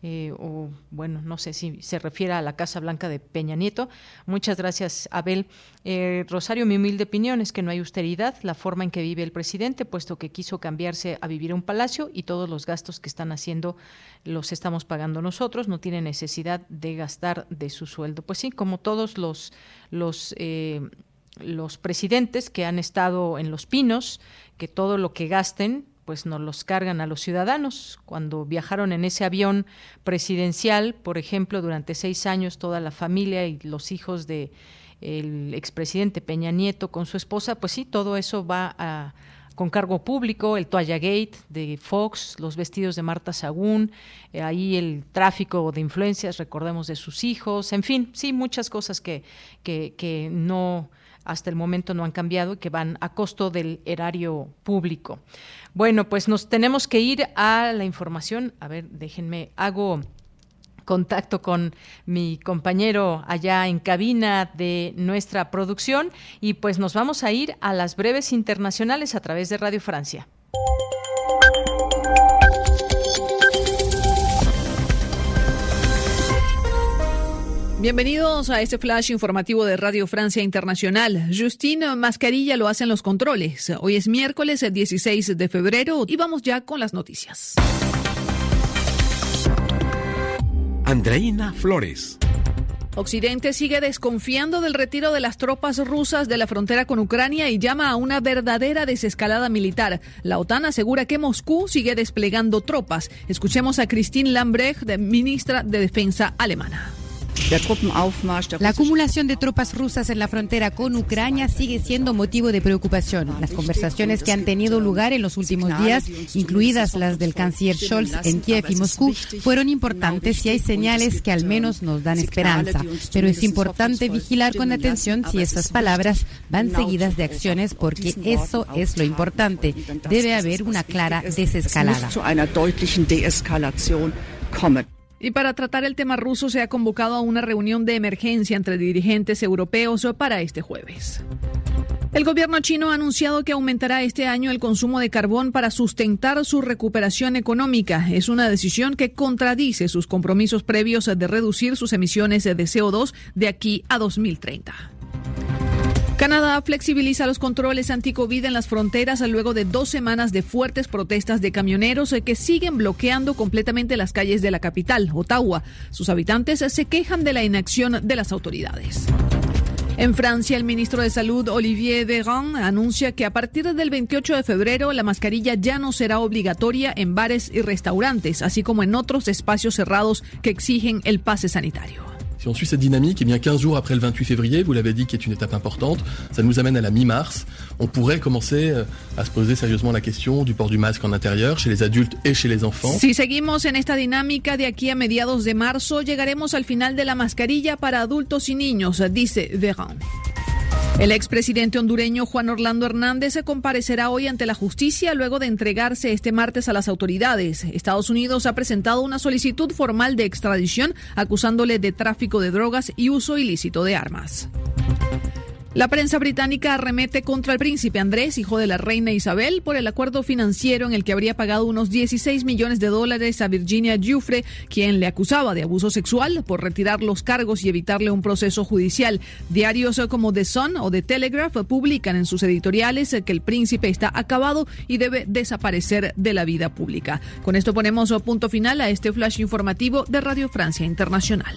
Eh, o bueno, no sé si se refiere a la Casa Blanca de Peña Nieto. Muchas gracias, Abel. Eh, Rosario, mi humilde opinión es que no hay austeridad, la forma en que vive el presidente, puesto que quiso cambiarse a vivir a un palacio y todos los gastos que están haciendo los estamos pagando nosotros, no tiene necesidad de gastar de su sueldo. Pues sí, como todos los, los eh, los presidentes que han estado en los pinos, que todo lo que gasten pues nos los cargan a los ciudadanos. Cuando viajaron en ese avión presidencial, por ejemplo, durante seis años toda la familia y los hijos de el expresidente Peña Nieto con su esposa, pues sí, todo eso va a, con cargo público, el Toalla Gate de Fox, los vestidos de Marta Sagún, eh, ahí el tráfico de influencias, recordemos de sus hijos, en fin, sí, muchas cosas que, que, que no hasta el momento no han cambiado y que van a costo del erario público. Bueno, pues nos tenemos que ir a la información. A ver, déjenme, hago contacto con mi compañero allá en cabina de nuestra producción y pues nos vamos a ir a las breves internacionales a través de Radio Francia. Bienvenidos a este flash informativo de Radio Francia Internacional. Justine Mascarilla lo hacen los controles. Hoy es miércoles 16 de febrero y vamos ya con las noticias. Andreina Flores. Occidente sigue desconfiando del retiro de las tropas rusas de la frontera con Ucrania y llama a una verdadera desescalada militar. La OTAN asegura que Moscú sigue desplegando tropas. Escuchemos a Christine Lambrecht, ministra de Defensa alemana. La acumulación de tropas rusas en la frontera con Ucrania sigue siendo motivo de preocupación. Las conversaciones que han tenido lugar en los últimos días, incluidas las del canciller Scholz en Kiev y Moscú, fueron importantes y hay señales que al menos nos dan esperanza. Pero es importante vigilar con atención si esas palabras van seguidas de acciones porque eso es lo importante. Debe haber una clara desescalada. Y para tratar el tema ruso se ha convocado a una reunión de emergencia entre dirigentes europeos para este jueves. El gobierno chino ha anunciado que aumentará este año el consumo de carbón para sustentar su recuperación económica. Es una decisión que contradice sus compromisos previos de reducir sus emisiones de CO2 de aquí a 2030. Canadá flexibiliza los controles anti-COVID en las fronteras luego de dos semanas de fuertes protestas de camioneros que siguen bloqueando completamente las calles de la capital, Ottawa. Sus habitantes se quejan de la inacción de las autoridades. En Francia, el ministro de Salud, Olivier Véran, anuncia que a partir del 28 de febrero la mascarilla ya no será obligatoria en bares y restaurantes, así como en otros espacios cerrados que exigen el pase sanitario. Si on suit cette dynamique, eh bien 15 jours après le 28 février, vous l'avez dit, qui est une étape importante, ça nous amène à la mi-mars. On pourrait commencer euh, à se poser sérieusement la question du port du masque en intérieur, chez les adultes et chez les enfants. Si seguimos en esta dinámica de aquí a mediados de marzo, llegaremos al final de la mascarilla para adultos y niños, dice Véran. El expresidente hondureño Juan Orlando Hernández se comparecerá hoy ante la justicia luego de entregarse este martes a las autoridades. Estados Unidos ha presentado una solicitud formal de extradición acusándole de tráfico de drogas y uso ilícito de armas. La prensa británica arremete contra el príncipe Andrés, hijo de la reina Isabel, por el acuerdo financiero en el que habría pagado unos 16 millones de dólares a Virginia Giuffre, quien le acusaba de abuso sexual por retirar los cargos y evitarle un proceso judicial. Diarios como The Sun o The Telegraph publican en sus editoriales que el príncipe está acabado y debe desaparecer de la vida pública. Con esto ponemos punto final a este flash informativo de Radio Francia Internacional.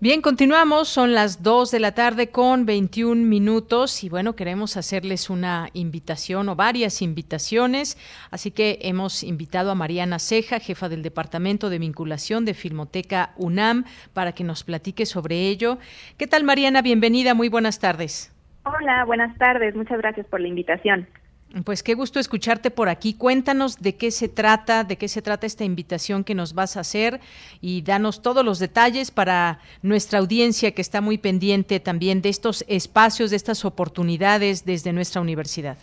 Bien, continuamos, son las 2 de la tarde con 21 minutos y bueno, queremos hacerles una invitación o varias invitaciones, así que hemos invitado a Mariana Ceja, jefa del Departamento de Vinculación de Filmoteca UNAM, para que nos platique sobre ello. ¿Qué tal Mariana? Bienvenida, muy buenas tardes. Hola, buenas tardes, muchas gracias por la invitación. Pues qué gusto escucharte por aquí. Cuéntanos de qué se trata, de qué se trata esta invitación que nos vas a hacer y danos todos los detalles para nuestra audiencia que está muy pendiente también de estos espacios, de estas oportunidades desde nuestra universidad.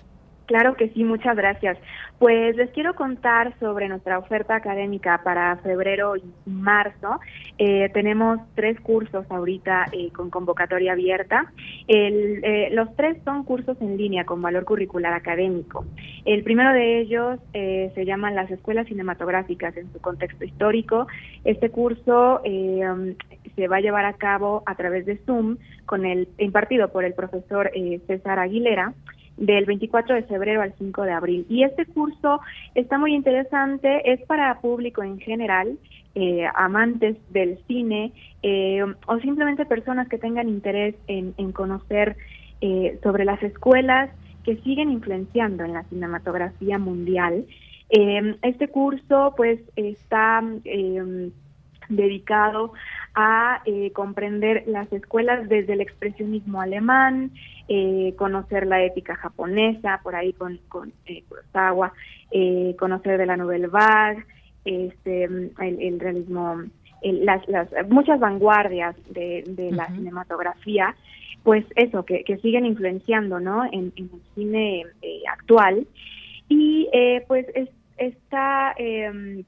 Claro que sí, muchas gracias. Pues les quiero contar sobre nuestra oferta académica para febrero y marzo. Eh, tenemos tres cursos ahorita eh, con convocatoria abierta. Eh, los tres son cursos en línea con valor curricular académico. El primero de ellos se llama las escuelas cinematográficas en su contexto histórico. Este curso um, se va a llevar a cabo a través de Zoom con el impartido por el profesor César Aguilera del 24 de febrero al 5 de abril. Y este curso está muy interesante, es para público en general, eh, amantes del cine eh, o simplemente personas que tengan interés en, conocer eh, sobre las escuelas que siguen influenciando en la cinematografía mundial. este curso pues está dedicado a eh, comprender las escuelas desde el expresionismo alemán, eh, conocer la ética japonesa, por ahí con, con eh, Kurosawa, eh, conocer de la Nouvelle Vague, este, el, realismo, las, las, muchas vanguardias de, de la cinematografía, pues eso, que, que siguen influenciando ¿no? en, en el cine actual. Y pues es, está em,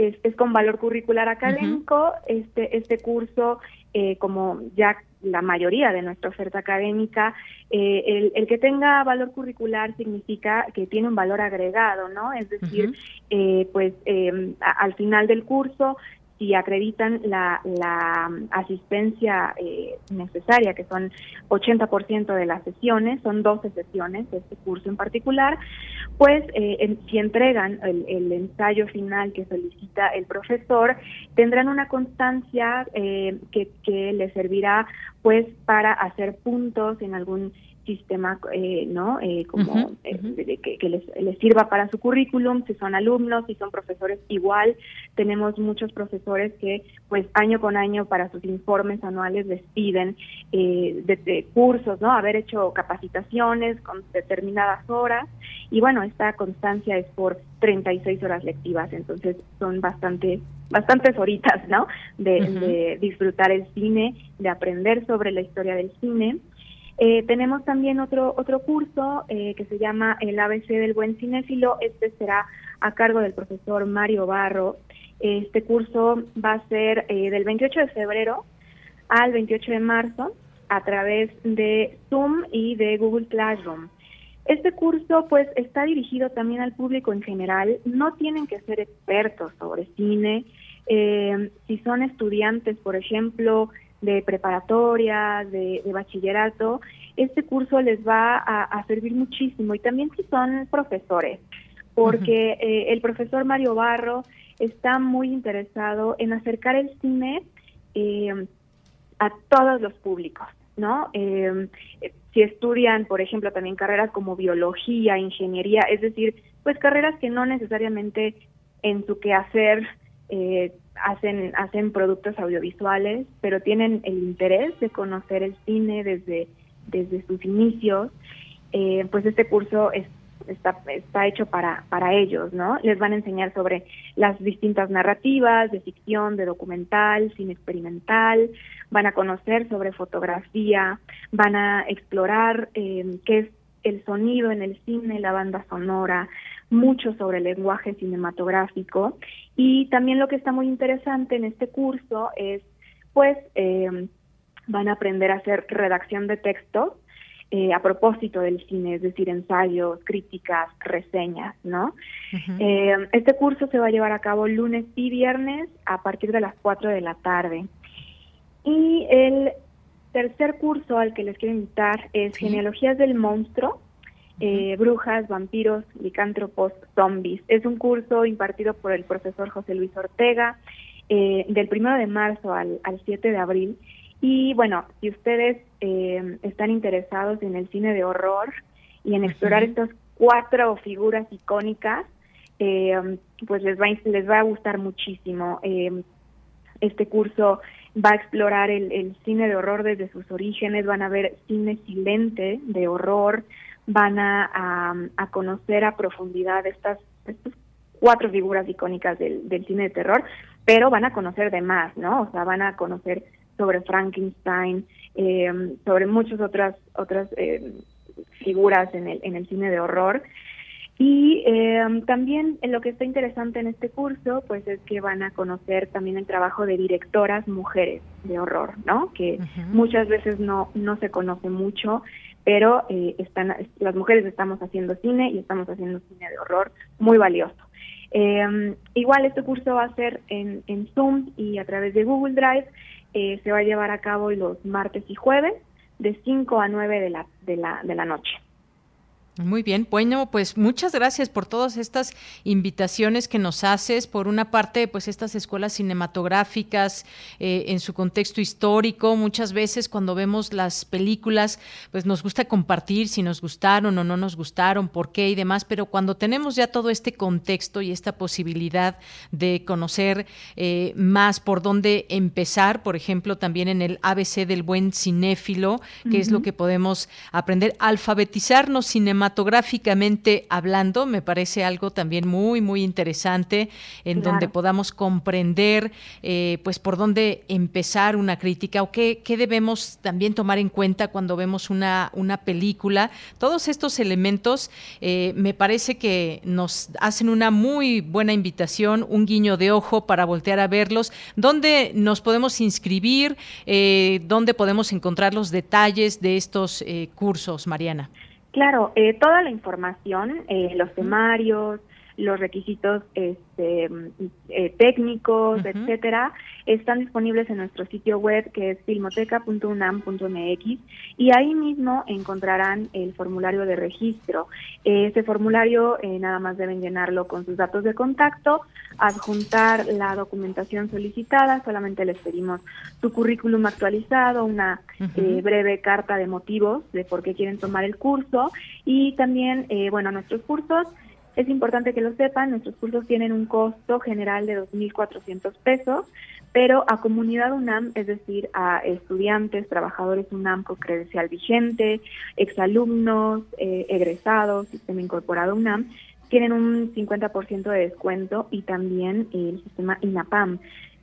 es, es, con valor curricular académico. Este, este curso, eh, como ya la mayoría de nuestra oferta académica, eh, el, el, que tenga valor curricular significa que tiene un valor agregado, ¿no? Es decir, eh, pues eh, al final del curso si acreditan la, la asistencia eh, necesaria, que son 80% de las sesiones, son 12 sesiones de este curso en particular, pues eh, si entregan el, el, ensayo final que solicita el profesor, tendrán una constancia eh, que, que les servirá pues para hacer puntos en algún sistema, eh, ¿no? Eh, como eh, que, les, les, sirva para su currículum, si son alumnos, si son profesores, igual tenemos muchos profesores que, pues, año con año para sus informes anuales les piden de, cursos, ¿no? Haber hecho capacitaciones con determinadas horas y bueno, esta constancia es por 36 horas lectivas, entonces son bastante bastantes horitas, ¿no? de disfrutar el cine, de aprender sobre la historia del cine eh, tenemos también otro, otro curso eh, que se llama el ABC del Buen Cinéfilo. Este será a cargo del profesor Mario Barro. Este curso va a ser eh, del 28 de febrero al 28 de marzo a través de Zoom y de Google Classroom. Este curso pues está dirigido también al público en general, no tienen que ser expertos sobre cine, si son estudiantes, por ejemplo, de preparatoria, de, bachillerato, este curso les va a, servir muchísimo y también si son profesores, porque eh, el profesor Mario Barro está muy interesado en acercar el cine eh, a todos los públicos, ¿no? Eh, si estudian, por ejemplo, también carreras como biología, ingeniería, es decir, pues carreras que no necesariamente en su quehacer eh, hacen, hacen productos audiovisuales, pero tienen el interés de conocer el cine desde, desde sus inicios, eh, pues este curso es, está, está hecho para, para ellos, ¿no? Les van a enseñar sobre las distintas narrativas de ficción, de documental, cine experimental, van a conocer sobre fotografía, van a explorar eh, qué es el sonido en el cine, la banda sonora, mucho sobre el lenguaje cinematográfico y también lo que está muy interesante en este curso es, pues, eh, van a aprender a hacer redacción de textos eh, a propósito del cine, es decir, ensayos, críticas, reseñas, ¿no? eh, este curso se va a llevar a cabo lunes y viernes a partir de las 4 de la tarde. Y el tercer curso al que les quiero invitar es Genealogías del Monstruo, eh, Brujas, Vampiros, Licántropos, Zombies. Es un curso impartido por el profesor José Luis Ortega eh, del primero de marzo al, al 7 de abril. Y bueno, si ustedes eh, están interesados en el cine de horror y en explorar estas cuatro figuras icónicas, pues les va, les va a gustar muchísimo. este curso va a explorar el, cine de horror desde sus orígenes, van a ver cine silente de horror, van a, a, conocer a profundidad estas, estas cuatro figuras icónicas del, del, cine de terror, pero van a conocer de más, ¿no? O sea, van a conocer sobre Frankenstein, eh, sobre muchas otras otras eh, figuras en el, en el cine de horror. Y eh, también lo que está interesante en este curso, pues es que van a conocer también el trabajo de directoras mujeres de horror, ¿no? Que muchas veces no no se conoce mucho, pero eh, están las mujeres estamos haciendo cine y estamos haciendo cine de horror muy valioso. Eh, igual este curso va a ser en, en Zoom y a través de Google Drive. Eh, se va a llevar a cabo los martes y jueves de 5 a 9 de la, de la, de la noche. Muy bien, bueno, pues muchas gracias por todas estas invitaciones que nos haces. Por una parte, pues estas escuelas cinematográficas eh, en su contexto histórico, muchas veces cuando vemos las películas, pues nos gusta compartir si nos gustaron o no nos gustaron, por qué y demás, pero cuando tenemos ya todo este contexto y esta posibilidad de conocer eh, más por dónde empezar, por ejemplo, también en el ABC del buen cinéfilo, que es lo que podemos aprender, alfabetizarnos cinematográficamente cinematográficamente hablando, me parece algo también muy, muy interesante, en donde podamos comprender, eh, pues, por dónde empezar una crítica o qué, qué, debemos también tomar en cuenta cuando vemos una, una película. Todos estos elementos eh, me parece que nos hacen una muy buena invitación, un guiño de ojo para voltear a verlos, dónde nos podemos inscribir, eh, dónde podemos encontrar los detalles de estos cursos, Mariana. Claro, eh, toda la información, eh, los temarios, los requisitos este, eh, técnicos, etcétera, están disponibles en nuestro sitio web que es filmoteca.unam.mx y ahí mismo encontrarán el formulario de registro. Ese formulario nada más deben llenarlo con sus datos de contacto, adjuntar la documentación solicitada, solamente les pedimos su currículum actualizado, una breve carta de motivos de por qué quieren tomar el curso y también, bueno, nuestros cursos es importante que lo sepan, nuestros cursos tienen un costo general de 2.400 pesos, pero a comunidad UNAM, es decir, a estudiantes, trabajadores UNAM con credencial vigente, exalumnos, eh, egresados, sistema incorporado UNAM, tienen un 50% de descuento y también el sistema INAPAM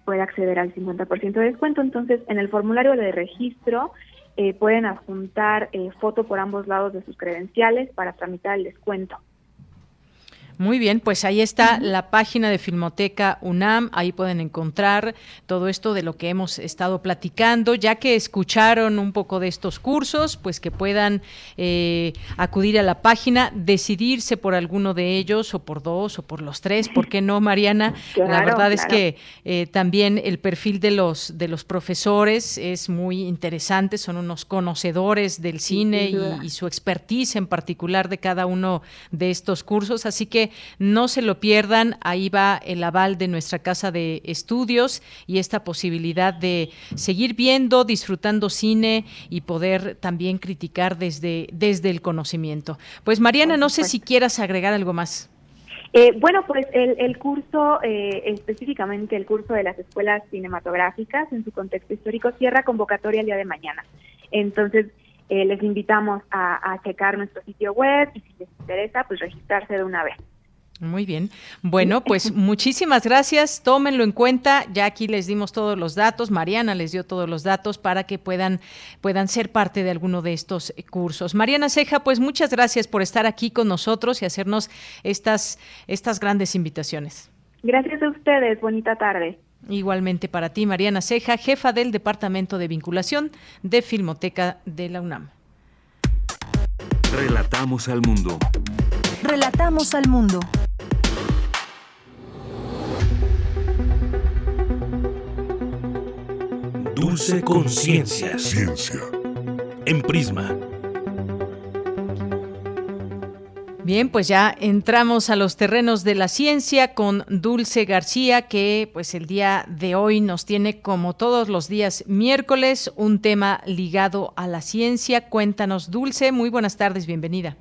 puede acceder al 50% de descuento. Entonces, en el formulario de registro eh, pueden adjuntar eh, foto por ambos lados de sus credenciales para tramitar el descuento. Muy bien, pues ahí está la página de Filmoteca UNAM, ahí pueden encontrar todo esto de lo que hemos estado platicando, ya que escucharon un poco de estos cursos, pues que puedan eh, acudir a la página, decidirse por alguno de ellos o por dos o por los tres, ¿por qué no, Mariana? la verdad es que eh, también el perfil de los, de los profesores es muy interesante, son unos conocedores del cine y su expertise en particular de cada uno de estos cursos, así que no se lo pierdan, ahí va el aval de nuestra casa de estudios y esta posibilidad de seguir viendo, disfrutando cine y poder también criticar desde, desde el conocimiento. Pues Mariana, no sé si quieras agregar algo más. Eh, bueno, pues el, curso, eh, específicamente el curso de las escuelas cinematográficas en su contexto histórico, cierra convocatoria el día de mañana. Entonces, eh, les invitamos a, a checar nuestro sitio web y si les interesa, pues registrarse de una vez. Muy bien. Bueno, pues muchísimas gracias. Tómenlo en cuenta. Ya aquí les dimos todos los datos. Mariana les dio todos los datos para que puedan, puedan ser parte de alguno de estos cursos. Mariana Ceja, pues muchas gracias por estar aquí con nosotros y hacernos estas, estas grandes invitaciones. Gracias a ustedes. Bonita tarde. Igualmente para ti, Mariana Ceja, jefa del Departamento de Vinculación de Filmoteca de la UNAM. Relatamos al mundo. Relatamos al mundo. Dulce Conciencia. Ciencia. En Prisma. Bien, pues ya entramos a los terrenos de la ciencia con Dulce García, que pues el día de hoy nos tiene como todos los días miércoles un tema ligado a la ciencia. Cuéntanos, Dulce, muy buenas tardes, bienvenida.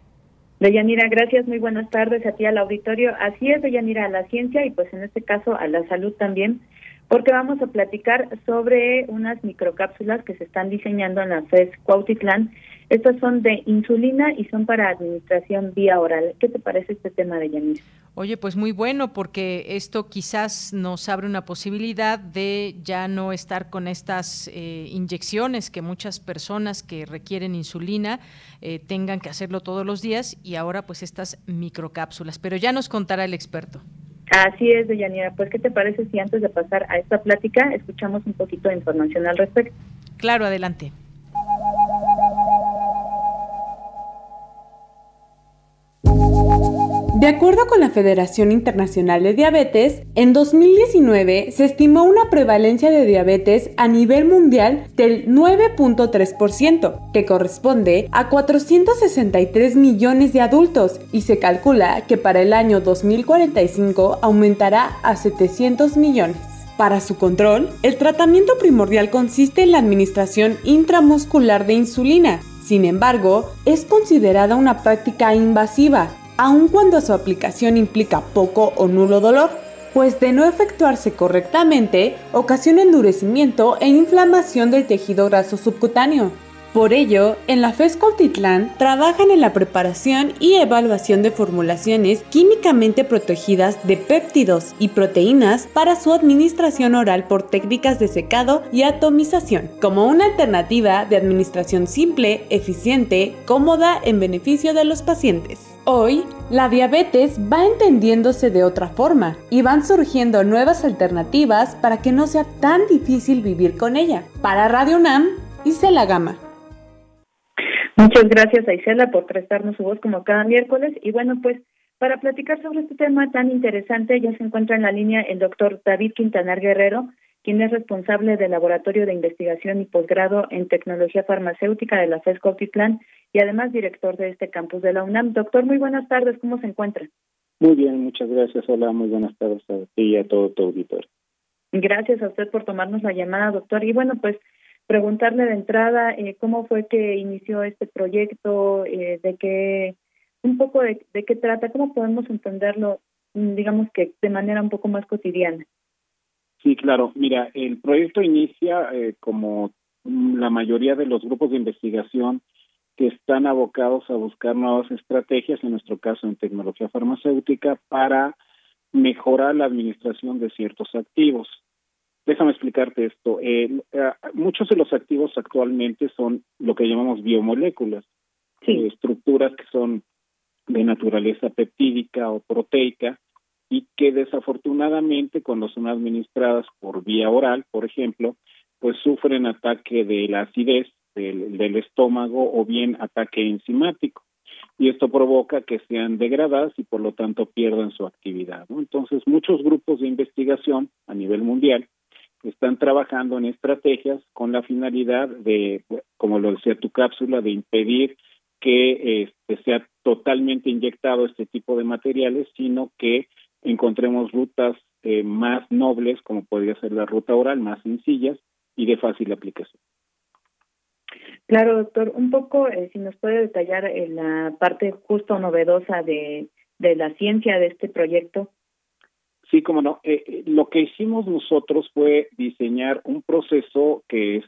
Deyanira, gracias, muy buenas tardes a ti al auditorio. Así es, Deyanira, a la ciencia y pues en este caso a la salud también, porque vamos a platicar sobre unas microcápsulas que se están diseñando en la FES Cuautitlán estas son de insulina y son para administración vía oral. ¿Qué te parece este tema de Yanis? Oye, pues muy bueno porque esto quizás nos abre una posibilidad de ya no estar con estas eh, inyecciones que muchas personas que requieren insulina eh, tengan que hacerlo todos los días y ahora pues estas microcápsulas. Pero ya nos contará el experto. Así es, Deyanira. Pues, ¿qué te parece si antes de pasar a esta plática escuchamos un poquito de información al respecto? Claro, adelante. De acuerdo con la Federación Internacional de Diabetes, en 2019 se estimó una prevalencia de diabetes a nivel mundial del 9.3%, que corresponde a 463 millones de adultos, y se calcula que para el año 2045 aumentará a 700 millones. Para su control, el tratamiento primordial consiste en la administración intramuscular de insulina. Sin embargo, es considerada una práctica invasiva aun cuando su aplicación implica poco o nulo dolor, pues de no efectuarse correctamente ocasiona endurecimiento e inflamación del tejido graso subcutáneo. Por ello, en la FES Titlán trabajan en la preparación y evaluación de formulaciones químicamente protegidas de péptidos y proteínas para su administración oral por técnicas de secado y atomización, como una alternativa de administración simple, eficiente, cómoda en beneficio de los pacientes. Hoy, la diabetes va entendiéndose de otra forma y van surgiendo nuevas alternativas para que no sea tan difícil vivir con ella. Para Radio UNAM, la Gama. Muchas gracias a Isela por prestarnos su voz como cada miércoles. Y bueno, pues para platicar sobre este tema tan interesante ya se encuentra en la línea el doctor David Quintanar Guerrero, quien es responsable del Laboratorio de Investigación y Posgrado en Tecnología Farmacéutica de la FES Cotitlán y además director de este campus de la UNAM. Doctor, muy buenas tardes, ¿cómo se encuentra? Muy bien, muchas gracias. Hola, muy buenas tardes a ti y a todo tu auditorio. Gracias a usted por tomarnos la llamada, doctor. Y bueno, pues preguntarle de entrada eh, cómo fue que inició este proyecto, eh, de qué, un poco de, qué trata, cómo podemos entenderlo, mm, digamos que de manera un poco más cotidiana. Sí, claro. Mira, el proyecto inicia eh, como la mayoría de los grupos de investigación que están abocados a buscar nuevas estrategias, en nuestro caso en tecnología farmacéutica, para mejorar la administración de ciertos activos. Déjame explicarte esto. Eh, eh, muchos de los activos actualmente son lo que llamamos biomoléculas, eh, estructuras que son de naturaleza peptídica o proteica y que desafortunadamente cuando son administradas por vía oral, por ejemplo, pues sufren ataque de la acidez del, estómago o bien ataque enzimático y esto provoca que sean degradadas y por lo tanto pierdan su actividad. Entonces, muchos grupos de investigación a nivel mundial están trabajando en estrategias con la finalidad de, como lo decía tu cápsula, de impedir que este, sea totalmente inyectado este tipo de materiales, sino que encontremos rutas eh, más nobles, como podría ser la ruta oral, más sencillas y de fácil aplicación. Claro, doctor, un poco, eh, si nos puede detallar eh, la parte justo novedosa de, de la ciencia de este proyecto. Sí, como no. Eh, eh, lo que hicimos nosotros fue diseñar un proceso que es,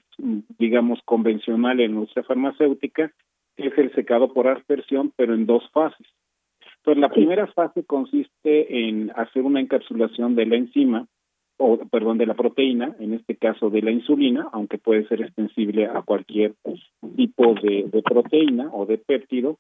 digamos, convencional en nuestra farmacéutica, que es el secado por aspersión, pero en dos fases. Entonces, la primera fase consiste en hacer una encapsulación de la enzima, o perdón, de la proteína, en este caso de la insulina, aunque puede ser extensible a cualquier tipo de, de proteína o de péptido,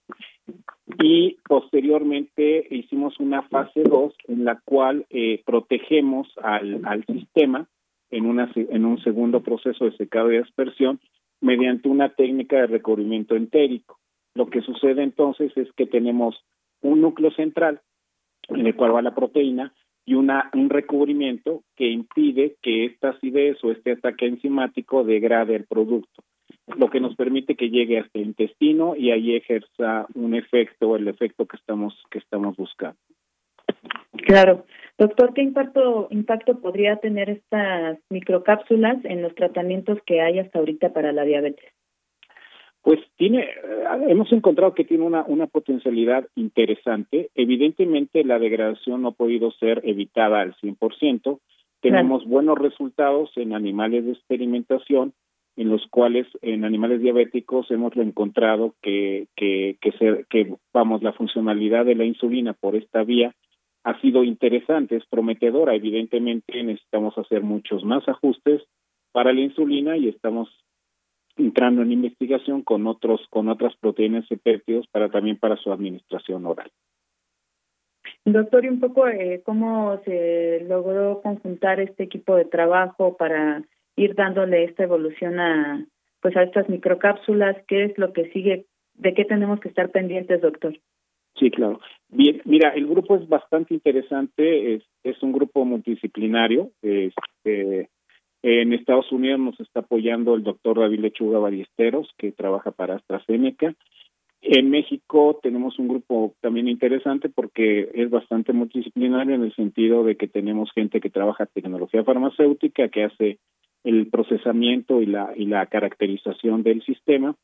y posteriormente hicimos una fase 2 en la cual eh, protegemos al, al sistema en, una, en un segundo proceso de secado y aspersión mediante una técnica de recubrimiento entérico. Lo que sucede entonces es que tenemos un núcleo central en el cual va la proteína y una, un recubrimiento que impide que esta acidez o este ataque enzimático degrade el producto, lo que nos permite que llegue hasta el intestino y ahí ejerza un efecto, el efecto que estamos, que estamos buscando. Claro. Doctor, ¿qué impacto, impacto podría tener estas microcápsulas en los tratamientos que hay hasta ahorita para la diabetes? Pues tiene, eh, hemos encontrado que tiene una, una potencialidad interesante. Evidentemente la degradación no ha podido ser evitada al 100%. Tenemos buenos resultados en animales de experimentación, en los cuales en animales diabéticos hemos encontrado que, que, que, se, que, vamos, la funcionalidad de la insulina por esta vía ha sido interesante, es prometedora. Evidentemente necesitamos hacer muchos más ajustes para la insulina y estamos entrando en investigación con otros con otras proteínas y péptidos para también para su administración oral. Doctor, y un poco eh, cómo se logró conjuntar este equipo de trabajo para ir dándole esta evolución a pues a estas microcápsulas, qué es lo que sigue, de qué tenemos que estar pendientes, doctor. Sí, claro. Bien, mira, el grupo es bastante interesante, es, es un grupo multidisciplinario. Este, en Estados Unidos nos está apoyando el doctor David Lechuga Ballesteros, que trabaja para AstraZeneca. En México tenemos un grupo también interesante porque es bastante multidisciplinario en el sentido de que tenemos gente que trabaja tecnología farmacéutica, que hace el procesamiento y la, y la caracterización del sistema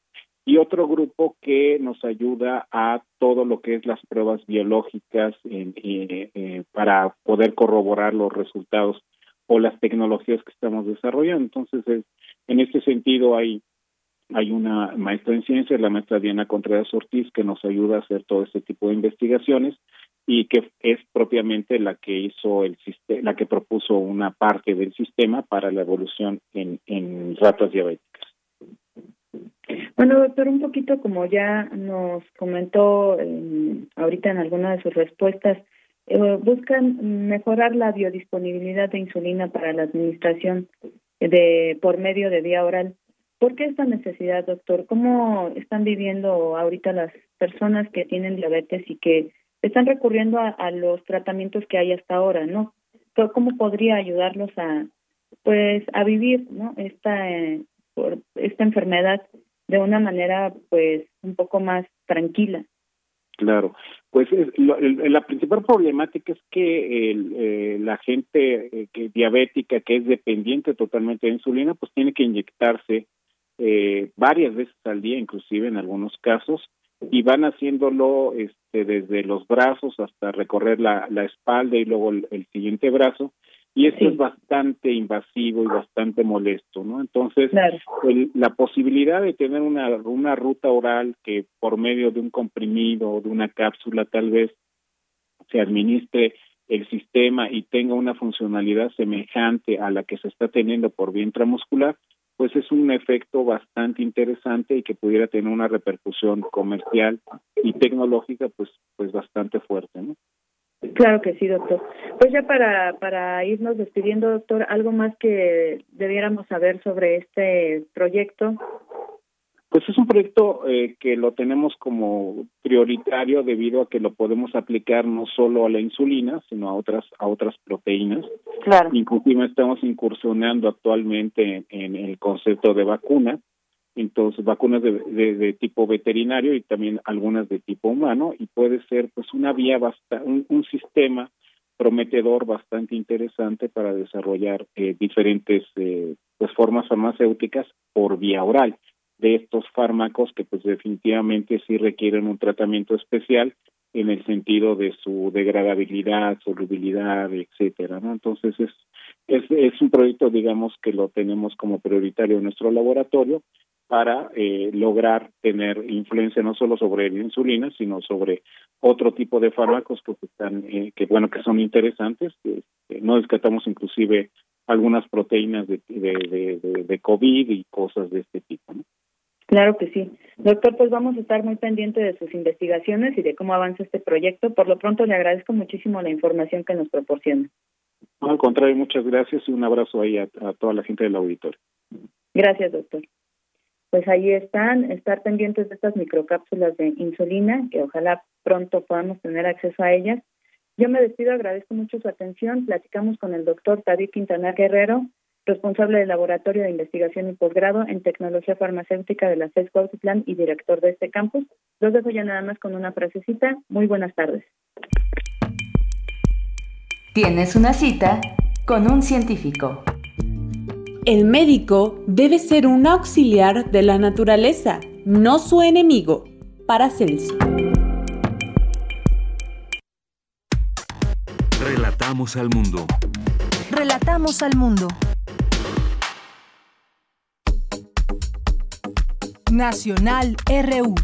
y otro grupo que nos ayuda a todo lo que es las pruebas biológicas eh, para poder corroborar los resultados o las tecnologías que estamos desarrollando. Entonces, en este sentido hay hay una maestra en ciencias, la maestra Diana Contreras Ortiz, que nos ayuda a hacer todo este tipo de investigaciones y que es propiamente la que hizo el sistema, la que propuso una parte del sistema para la evolución en, en ratas diabéticas. Bueno, doctor, un poquito como ya nos comentó ahorita en alguna de sus respuestas, eh, buscan mejorar la biodisponibilidad de insulina para la administración de por medio de vía oral. ¿Por qué esta necesidad, doctor? ¿Cómo están viviendo ahorita las personas que tienen diabetes y que están recurriendo a, los tratamientos que hay hasta ahora, no? ¿Cómo podría ayudarlos a, pues, a vivir, no, esta eh, por esta enfermedad de una manera pues un poco más tranquila. Claro, pues la principal problemática es que eh, la gente eh, que diabética que es dependiente totalmente de insulina, pues tiene que inyectarse eh, varias veces al día, inclusive en algunos casos, y van haciéndolo este, desde los brazos hasta recorrer la, la espalda y luego el siguiente brazo, y eso es bastante invasivo y bastante molesto, ¿no? Entonces, la posibilidad de tener una, una ruta oral que por medio de un comprimido o de una cápsula tal vez se administre el sistema y tenga una funcionalidad semejante a la que se está teniendo por vía intramuscular, pues es un efecto bastante interesante y que pudiera tener una repercusión comercial y tecnológica pues pues bastante fuerte, ¿no? Claro que sí, doctor. Pues ya para, para irnos despidiendo, doctor, ¿algo más que debiéramos saber sobre este proyecto? Pues es un proyecto eh, que lo tenemos como prioritario debido a que lo podemos aplicar no solo a la insulina, sino a otras a otras proteínas. Claro. Inclusive estamos incursionando actualmente en el concepto de vacuna entonces vacunas de, de, tipo veterinario y también algunas de tipo humano y puede ser pues una vía un, un, sistema prometedor bastante interesante para desarrollar eh, diferentes eh, pues formas farmacéuticas por vía oral de estos fármacos que pues definitivamente sí requieren un tratamiento especial en el sentido de su degradabilidad, solubilidad, etcétera, ¿no? Entonces es, es es un proyecto digamos que lo tenemos como prioritario en nuestro laboratorio para eh, lograr tener influencia no solo sobre la insulina, sino sobre otro tipo de fármacos que están, eh, que bueno, que son interesantes. Que, no descartamos inclusive algunas proteínas de, de, de, de, COVID y cosas de este tipo. ¿no? Claro que sí. Doctor, pues vamos a estar muy pendientes de sus investigaciones y de cómo avanza este proyecto. Por lo pronto le agradezco muchísimo la información que nos proporciona. al contrario, muchas gracias y un abrazo ahí a, a toda la gente del auditorio. Gracias, doctor pues ahí están, estar pendientes de estas microcápsulas de insulina, que ojalá pronto podamos tener acceso a ellas. Yo me despido, agradezco mucho su atención. Platicamos con el doctor David Quintana Guerrero, responsable del Laboratorio de Investigación y Posgrado en Tecnología Farmacéutica de la CES Plan y director de este campus. Los dejo ya nada más con una frasecita. Muy buenas tardes. Tienes una cita con un científico. El médico debe ser un auxiliar de la naturaleza, no su enemigo. Paracelso. Relatamos al mundo. Relatamos al mundo. Nacional RU.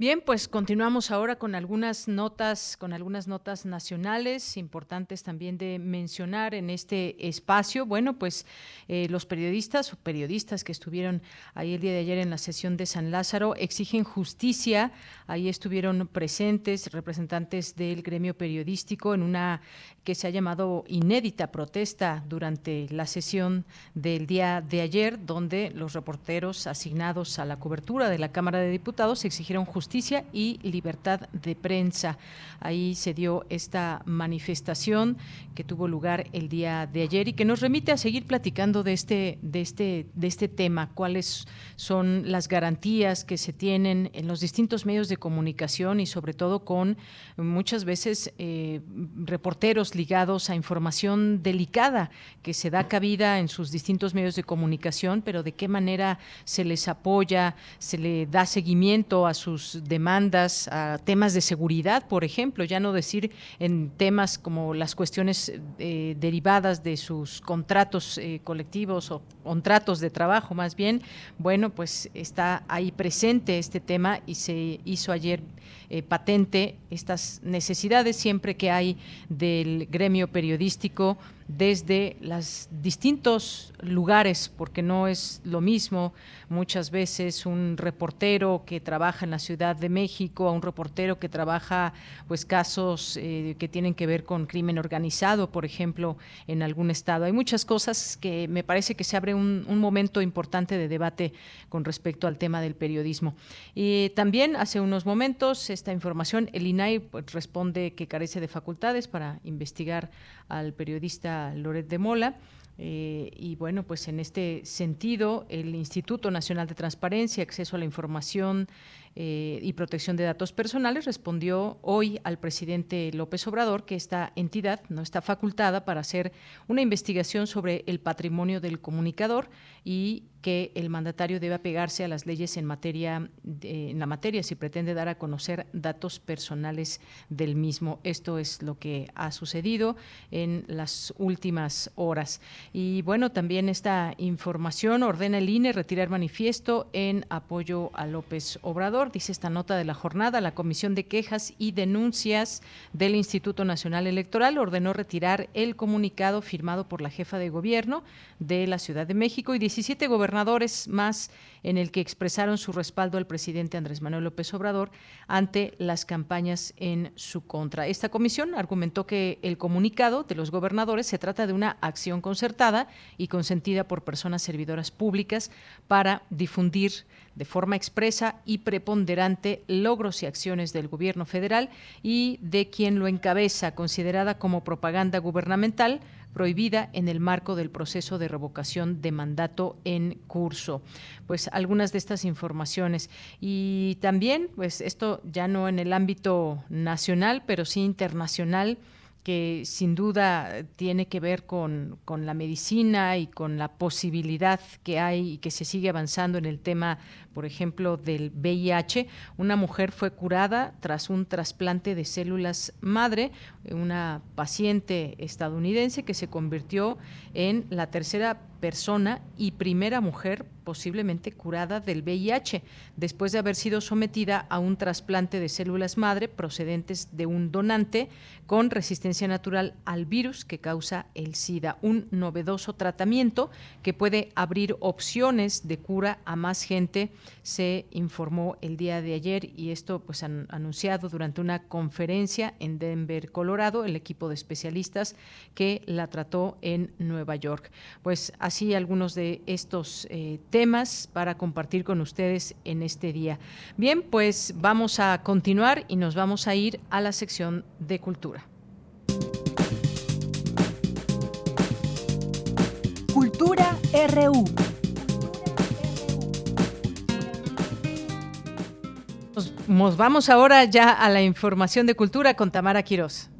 Bien, pues continuamos ahora con algunas notas, con algunas notas nacionales importantes también de mencionar en este espacio. Bueno, pues eh, los periodistas o periodistas que estuvieron ahí el día de ayer en la sesión de San Lázaro exigen justicia. Ahí estuvieron presentes representantes del gremio periodístico en una que se ha llamado inédita protesta durante la sesión del día de ayer, donde los reporteros asignados a la cobertura de la Cámara de Diputados exigieron justicia y libertad de prensa. Ahí se dio esta manifestación que tuvo lugar el día de ayer y que nos remite a seguir platicando de este, de este, de este tema, cuáles son las garantías que se tienen en los distintos medios de comunicación y sobre todo con muchas veces eh, reporteros ligados a información delicada que se da cabida en sus distintos medios de comunicación, pero de qué manera se les apoya, se le da seguimiento a sus demandas, a temas de seguridad, por ejemplo, ya no decir en temas como las cuestiones eh, derivadas de sus contratos eh, colectivos o contratos de trabajo, más bien, bueno, pues está ahí presente este tema y se hizo ayer eh, patente estas necesidades siempre que hay del gremio periodístico desde los distintos lugares, porque no es lo mismo muchas veces un reportero que trabaja en la Ciudad de México a un reportero que trabaja pues casos eh, que tienen que ver con crimen organizado, por ejemplo, en algún estado. Hay muchas cosas que me parece que se abre un, momento importante de debate con respecto al tema del periodismo. Y también hace unos momentos esta información, el INAI pues, responde que carece de facultades para investigar al periodista Loret de Mola. Eh, y bueno, pues en este sentido, el Instituto Nacional de Transparencia, Acceso a la Información eh, y Protección de Datos Personales respondió hoy al presidente López Obrador que esta entidad no está facultada para hacer una investigación sobre el patrimonio del comunicador y que el mandatario debe apegarse a las leyes en materia en la materia si pretende dar a conocer datos personales del mismo. Esto es lo que ha sucedido en las últimas horas. Y bueno, también esta información ordena el INE retirar manifiesto en apoyo a López Obrador. Dice esta nota de la jornada, la Comisión de Quejas y Denuncias del Instituto Nacional Electoral ordenó retirar el comunicado firmado por la jefa de gobierno de la Ciudad de México y 17 gobernadores más en el que expresaron su respaldo al presidente Andrés Manuel López Obrador ante las campañas en su contra. Esta comisión argumentó que el comunicado de los gobernadores se trata de una acción concertada y consentida por personas servidoras públicas para difundir de forma expresa y preponderante logros y acciones del gobierno federal y de quien lo encabeza, considerada como propaganda gubernamental prohibida en el marco del proceso de revocación de mandato en curso. Pues algunas de estas informaciones. Y también, pues esto ya no en el ámbito nacional, pero sí internacional que sin duda tiene que ver con, con, la medicina y con la posibilidad que hay y que se sigue avanzando en el tema, por ejemplo, del VIH. Una mujer fue curada tras un trasplante de células madre, una paciente estadounidense que se convirtió en la tercera persona y primera mujer posiblemente curada del VIH, después de haber sido sometida a un trasplante de células madre procedentes de un donante con resistencia natural al virus que causa el SIDA, un novedoso tratamiento que puede abrir opciones de cura a más gente, se informó el día de ayer y esto pues han anunciado durante una conferencia en Denver, Colorado, el equipo de especialistas que la trató en Nueva York. Pues así algunos de estos eh, temas para compartir con ustedes en este día. Bien, pues vamos a continuar y nos vamos a ir a la sección de cultura. Cultura RU. Nos vamos ahora ya a la información de cultura con Tamara Quirós.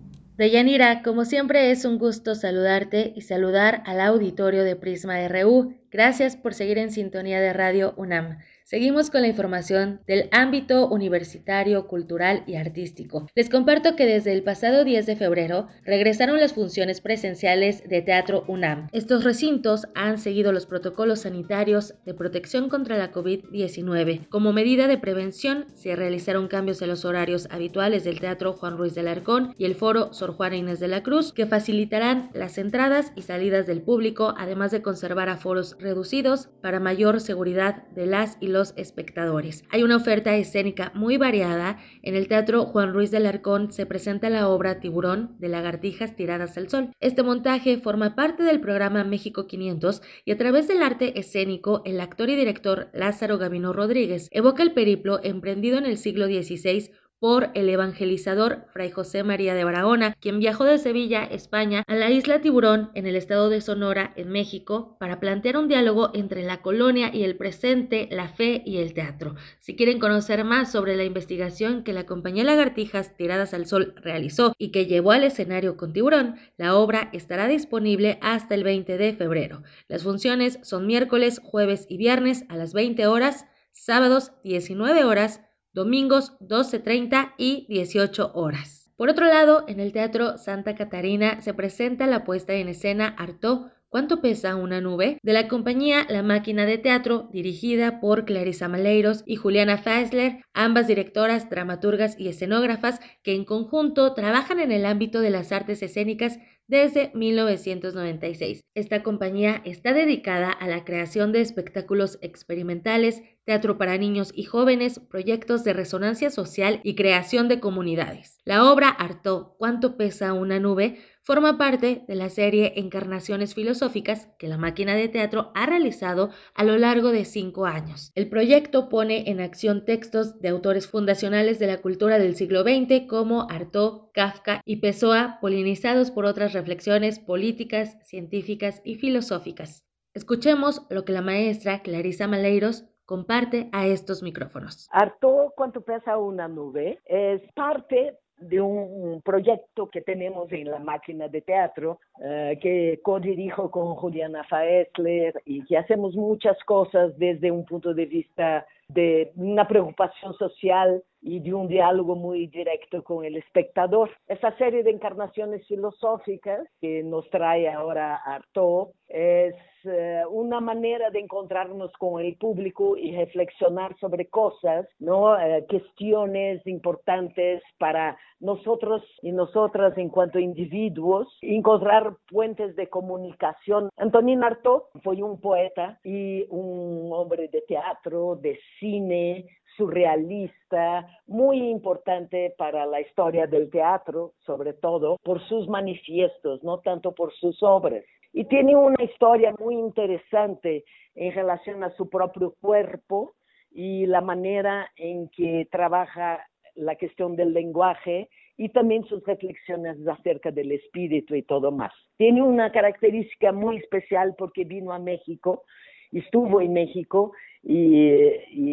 Deyanira, como siempre es un gusto saludarte y saludar al auditorio de Prisma RU. Gracias por seguir en sintonía de Radio UNAM. Seguimos con la información del ámbito universitario, cultural y artístico. Les comparto que desde el pasado 10 de febrero regresaron las funciones presenciales de Teatro UNAM. Estos recintos han seguido los protocolos sanitarios de protección contra la COVID-19. Como medida de prevención, se realizaron cambios en los horarios habituales del Teatro Juan Ruiz del Arcón y el Foro Sor Juana Inés de la Cruz, que facilitarán las entradas y salidas del público, además de conservar aforos reducidos para mayor seguridad de las y los espectadores. Hay una oferta escénica muy variada. En el Teatro Juan Ruiz del Arcón se presenta la obra Tiburón de lagartijas tiradas al sol. Este montaje forma parte del programa México 500 y a través del arte escénico, el actor y director Lázaro Gavino Rodríguez evoca el periplo emprendido en el siglo XVI por el evangelizador Fray José María de Barahona, quien viajó de Sevilla, España, a la isla Tiburón, en el estado de Sonora, en México, para plantear un diálogo entre la colonia y el presente, la fe y el teatro. Si quieren conocer más sobre la investigación que la compañía Lagartijas Tiradas al Sol realizó y que llevó al escenario con Tiburón, la obra estará disponible hasta el 20 de febrero. Las funciones son miércoles, jueves y viernes a las 20 horas, sábados 19 horas, domingos 12.30 y 18 horas. Por otro lado, en el Teatro Santa Catarina se presenta la puesta en escena Arto ¿Cuánto pesa una nube? de la compañía La Máquina de Teatro, dirigida por Clarisa Maleiros y Juliana Feisler, ambas directoras, dramaturgas y escenógrafas que en conjunto trabajan en el ámbito de las artes escénicas desde 1996. Esta compañía está dedicada a la creación de espectáculos experimentales, teatro para niños y jóvenes, proyectos de resonancia social y creación de comunidades. La obra Arto, ¿Cuánto pesa una nube? forma parte de la serie Encarnaciones Filosóficas que la máquina de teatro ha realizado a lo largo de cinco años. El proyecto pone en acción textos de autores fundacionales de la cultura del siglo XX como Artaud, Kafka y Pessoa, polinizados por otras reflexiones políticas, científicas y filosóficas. Escuchemos lo que la maestra Clarisa Maleiros comparte a estos micrófonos. Artaud, ¿cuánto pesa una nube? Es parte de un proyecto que tenemos en la máquina de teatro eh, que co-dirijo con Juliana Faesler y que hacemos muchas cosas desde un punto de vista de una preocupación social y de un diálogo muy directo con el espectador. Esa serie de encarnaciones filosóficas que nos trae ahora Artaud es eh, una manera de encontrarnos con el público y reflexionar sobre cosas, ¿no? Eh, cuestiones importantes para nosotros y nosotras en cuanto a individuos, encontrar puentes de comunicación. Antonín Artaud fue un poeta y un hombre de teatro, de cine, surrealista, muy importante para la historia del teatro, sobre todo por sus manifiestos, no tanto por sus obras. Y tiene una historia muy interesante en relación a su propio cuerpo y la manera en que trabaja la cuestión del lenguaje y también sus reflexiones acerca del espíritu y todo más. Tiene una característica muy especial porque vino a México, estuvo en México y,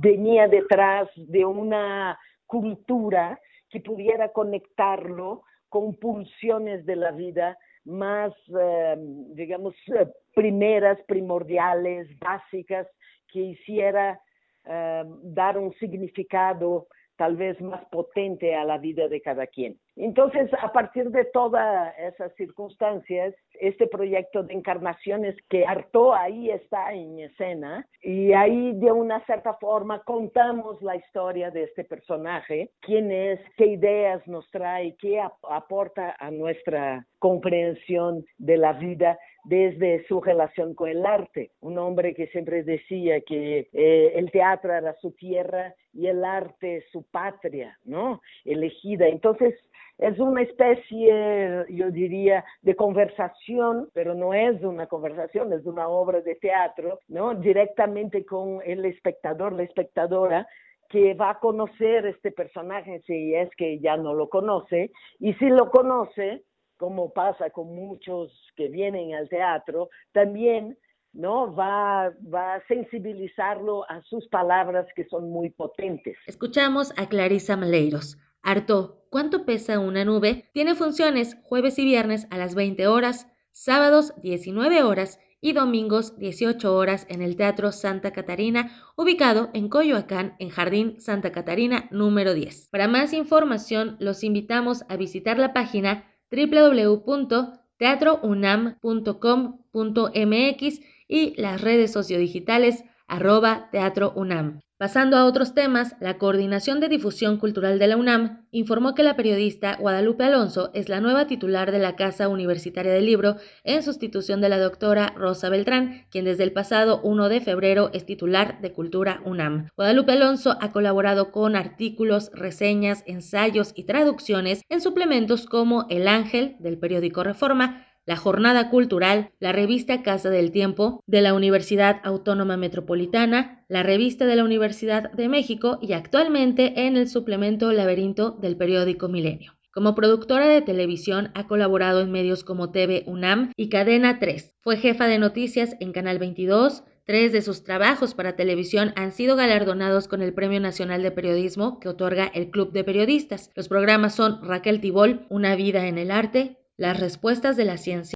venía detrás de una cultura que pudiera conectarlo con pulsiones de la vida más, eh, digamos, eh, primeras, primordiales, básicas, que hiciera eh, dar un significado tal vez más potente a la vida de cada quien. Entonces, a partir de todas esas circunstancias, este proyecto de encarnaciones que hartó ahí está en escena y ahí de una cierta forma contamos la historia de este personaje, quién es, qué ideas nos trae, qué aporta a nuestra comprensión de la vida desde su relación con el arte. Un hombre que siempre decía que eh, el teatro era su tierra y el arte su patria, ¿no? Elegida. Entonces, es una especie, yo diría, de conversación, pero no es una conversación, es una obra de teatro, ¿no? Directamente con el espectador, la espectadora, que va a conocer este personaje si es que ya no lo conoce, y si lo conoce, como pasa con muchos que vienen al teatro, también ¿no? Va, va a sensibilizarlo a sus palabras que son muy potentes. Escuchamos a Clarisa Maleiros. Harto, ¿cuánto pesa una nube? Tiene funciones jueves y viernes a las 20 horas, sábados 19 horas y domingos 18 horas en el Teatro Santa Catarina, ubicado en Coyoacán, en Jardín Santa Catarina número 10. Para más información, los invitamos a visitar la página www.teatrounam.com.mx y las redes sociodigitales arroba Teatro UNAM. Pasando a otros temas, la Coordinación de Difusión Cultural de la UNAM informó que la periodista Guadalupe Alonso es la nueva titular de la Casa Universitaria del Libro en sustitución de la doctora Rosa Beltrán, quien desde el pasado 1 de febrero es titular de Cultura UNAM. Guadalupe Alonso ha colaborado con artículos, reseñas, ensayos y traducciones en suplementos como El Ángel del periódico Reforma, la Jornada Cultural, la revista Casa del Tiempo de la Universidad Autónoma Metropolitana, la revista de la Universidad de México y actualmente en el suplemento Laberinto del periódico Milenio. Como productora de televisión ha colaborado en medios como TV UNAM y Cadena 3. Fue jefa de noticias en Canal 22, Tres de sus trabajos para televisión han sido galardonados con el Premio Nacional de Periodismo que otorga el Club de Periodistas. Los programas son Raquel Tibol, Una vida en el arte, las respuestas de la ciencia.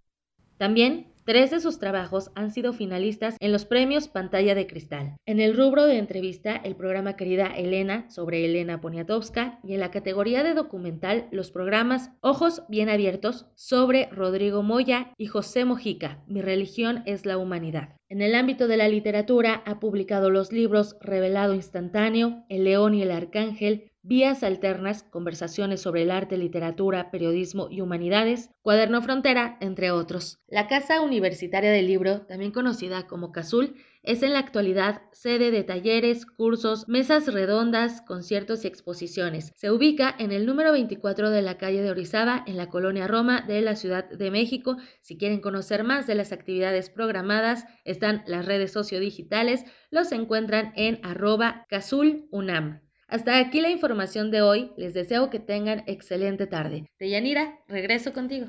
También Tres de sus trabajos han sido finalistas en los premios Pantalla de Cristal. En el rubro de entrevista, el programa Querida Elena sobre Elena Poniatowska y en la categoría de documental, los programas Ojos Bien Abiertos sobre Rodrigo Moya y José Mojica, Mi religión es la humanidad. En el ámbito de la literatura, ha publicado los libros Revelado Instantáneo, El León y el Arcángel, Vías Alternas, Conversaciones sobre el arte, literatura, periodismo y humanidades, Cuaderno Frontera, entre otros. La Casa Universitaria del Libro, también conocida como CASUL, es en la actualidad sede de talleres, cursos, mesas redondas, conciertos y exposiciones. Se ubica en el número 24 de la calle de Orizaba, en la colonia Roma de la Ciudad de México. Si quieren conocer más de las actividades programadas, están las redes sociodigitales, los encuentran en arroba casulunam. Hasta aquí la información de hoy. Les deseo que tengan excelente tarde. Deyanira, regreso contigo.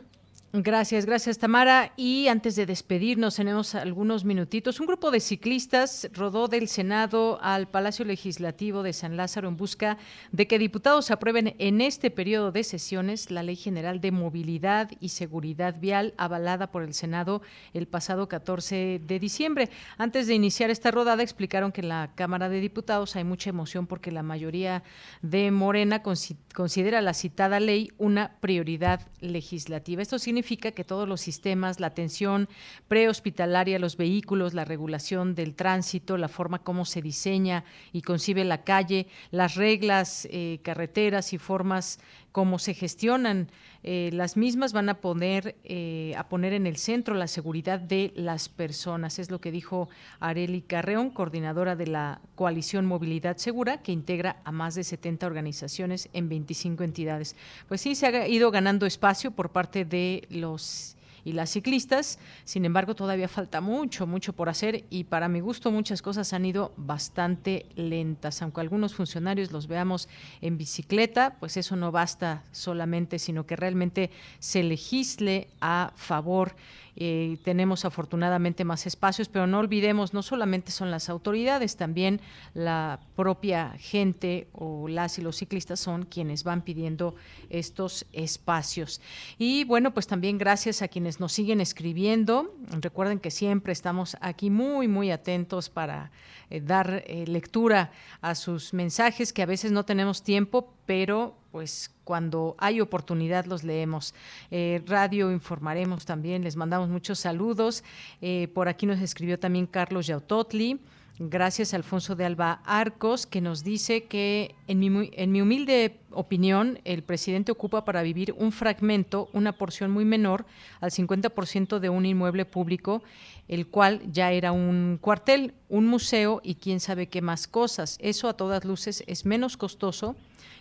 Gracias, gracias Tamara. Y antes de despedirnos, tenemos algunos minutitos. Un grupo de ciclistas rodó del Senado al Palacio Legislativo de San Lázaro en busca de que diputados aprueben en este periodo de sesiones la Ley General de Movilidad y Seguridad Vial avalada por el Senado el pasado 14 de diciembre. Antes de iniciar esta rodada, explicaron que en la Cámara de Diputados hay mucha emoción porque la mayoría de Morena considera la citada ley una prioridad legislativa. Esto significa significa que todos los sistemas, la atención prehospitalaria, los vehículos, la regulación del tránsito, la forma como se diseña y concibe la calle, las reglas, eh, carreteras y formas como se gestionan. Eh, las mismas van a poner eh, a poner en el centro la seguridad de las personas. Es lo que dijo Areli Carreón coordinadora de la coalición Movilidad Segura que integra a más de 70 organizaciones en 25 entidades. Pues sí se ha ido ganando espacio por parte de los y las ciclistas. Sin embargo, todavía falta mucho, mucho por hacer y para mi gusto muchas cosas han ido bastante lentas. Aunque algunos funcionarios los veamos en bicicleta, pues eso no basta solamente, sino que realmente se legisle a favor eh, tenemos afortunadamente más espacios, pero no olvidemos, no solamente son las autoridades, también la propia gente o las y los ciclistas son quienes van pidiendo estos espacios. Y bueno, pues también gracias a quienes nos siguen escribiendo. Recuerden que siempre estamos aquí muy, muy atentos para eh, dar eh, lectura a sus mensajes, que a veces no tenemos tiempo, pero pues cuando hay oportunidad los leemos. Eh, radio informaremos también, les mandamos muchos saludos. por aquí nos escribió también Carlos Yautotli. Gracias Alfonso de Alba Arcos, que nos dice que en mi, en mi humilde opinión, el presidente ocupa para vivir un fragmento, una porción muy menor, al 50% de un inmueble público, el cual ya era un cuartel, un museo y quién sabe qué más cosas. Eso a todas luces es menos costoso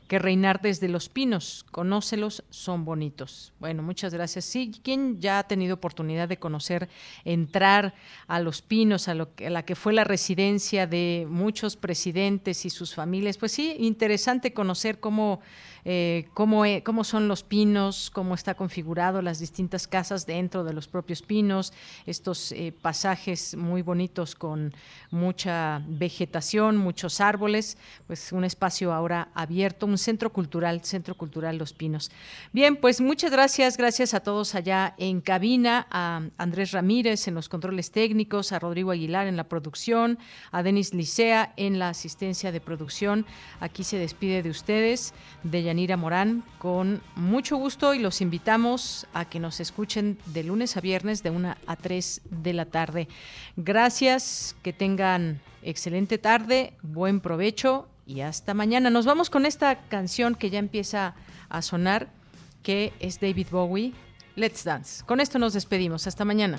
que reinar desde los pinos. Conócelos, son bonitos. Bueno, muchas gracias. Sí, quien ya ha tenido oportunidad de conocer, entrar a los pinos, a, lo a la que fue la residencia de muchos presidentes y sus familias, pues sí, interesante conocer cómo eh, cómo, e, cómo son los pinos, cómo está configurado las distintas casas dentro de los propios pinos, estos eh, pasajes muy bonitos con mucha vegetación, muchos árboles, pues un espacio ahora abierto, un centro cultural, Centro Cultural Los Pinos. Bien, pues muchas gracias, gracias a todos allá en cabina, a Andrés Ramírez en los controles técnicos, a Rodrigo Aguilar en la producción, a Denis Licea en la asistencia de producción. Aquí se despide de ustedes, de Yanira Morán, con mucho gusto y los invitamos a que nos escuchen de lunes a viernes de 1 a 3 de la tarde. Gracias, que tengan excelente tarde, buen provecho y hasta mañana. Nos vamos con esta canción que ya empieza a sonar, que es David Bowie, Let's Dance. Con esto nos despedimos, hasta mañana.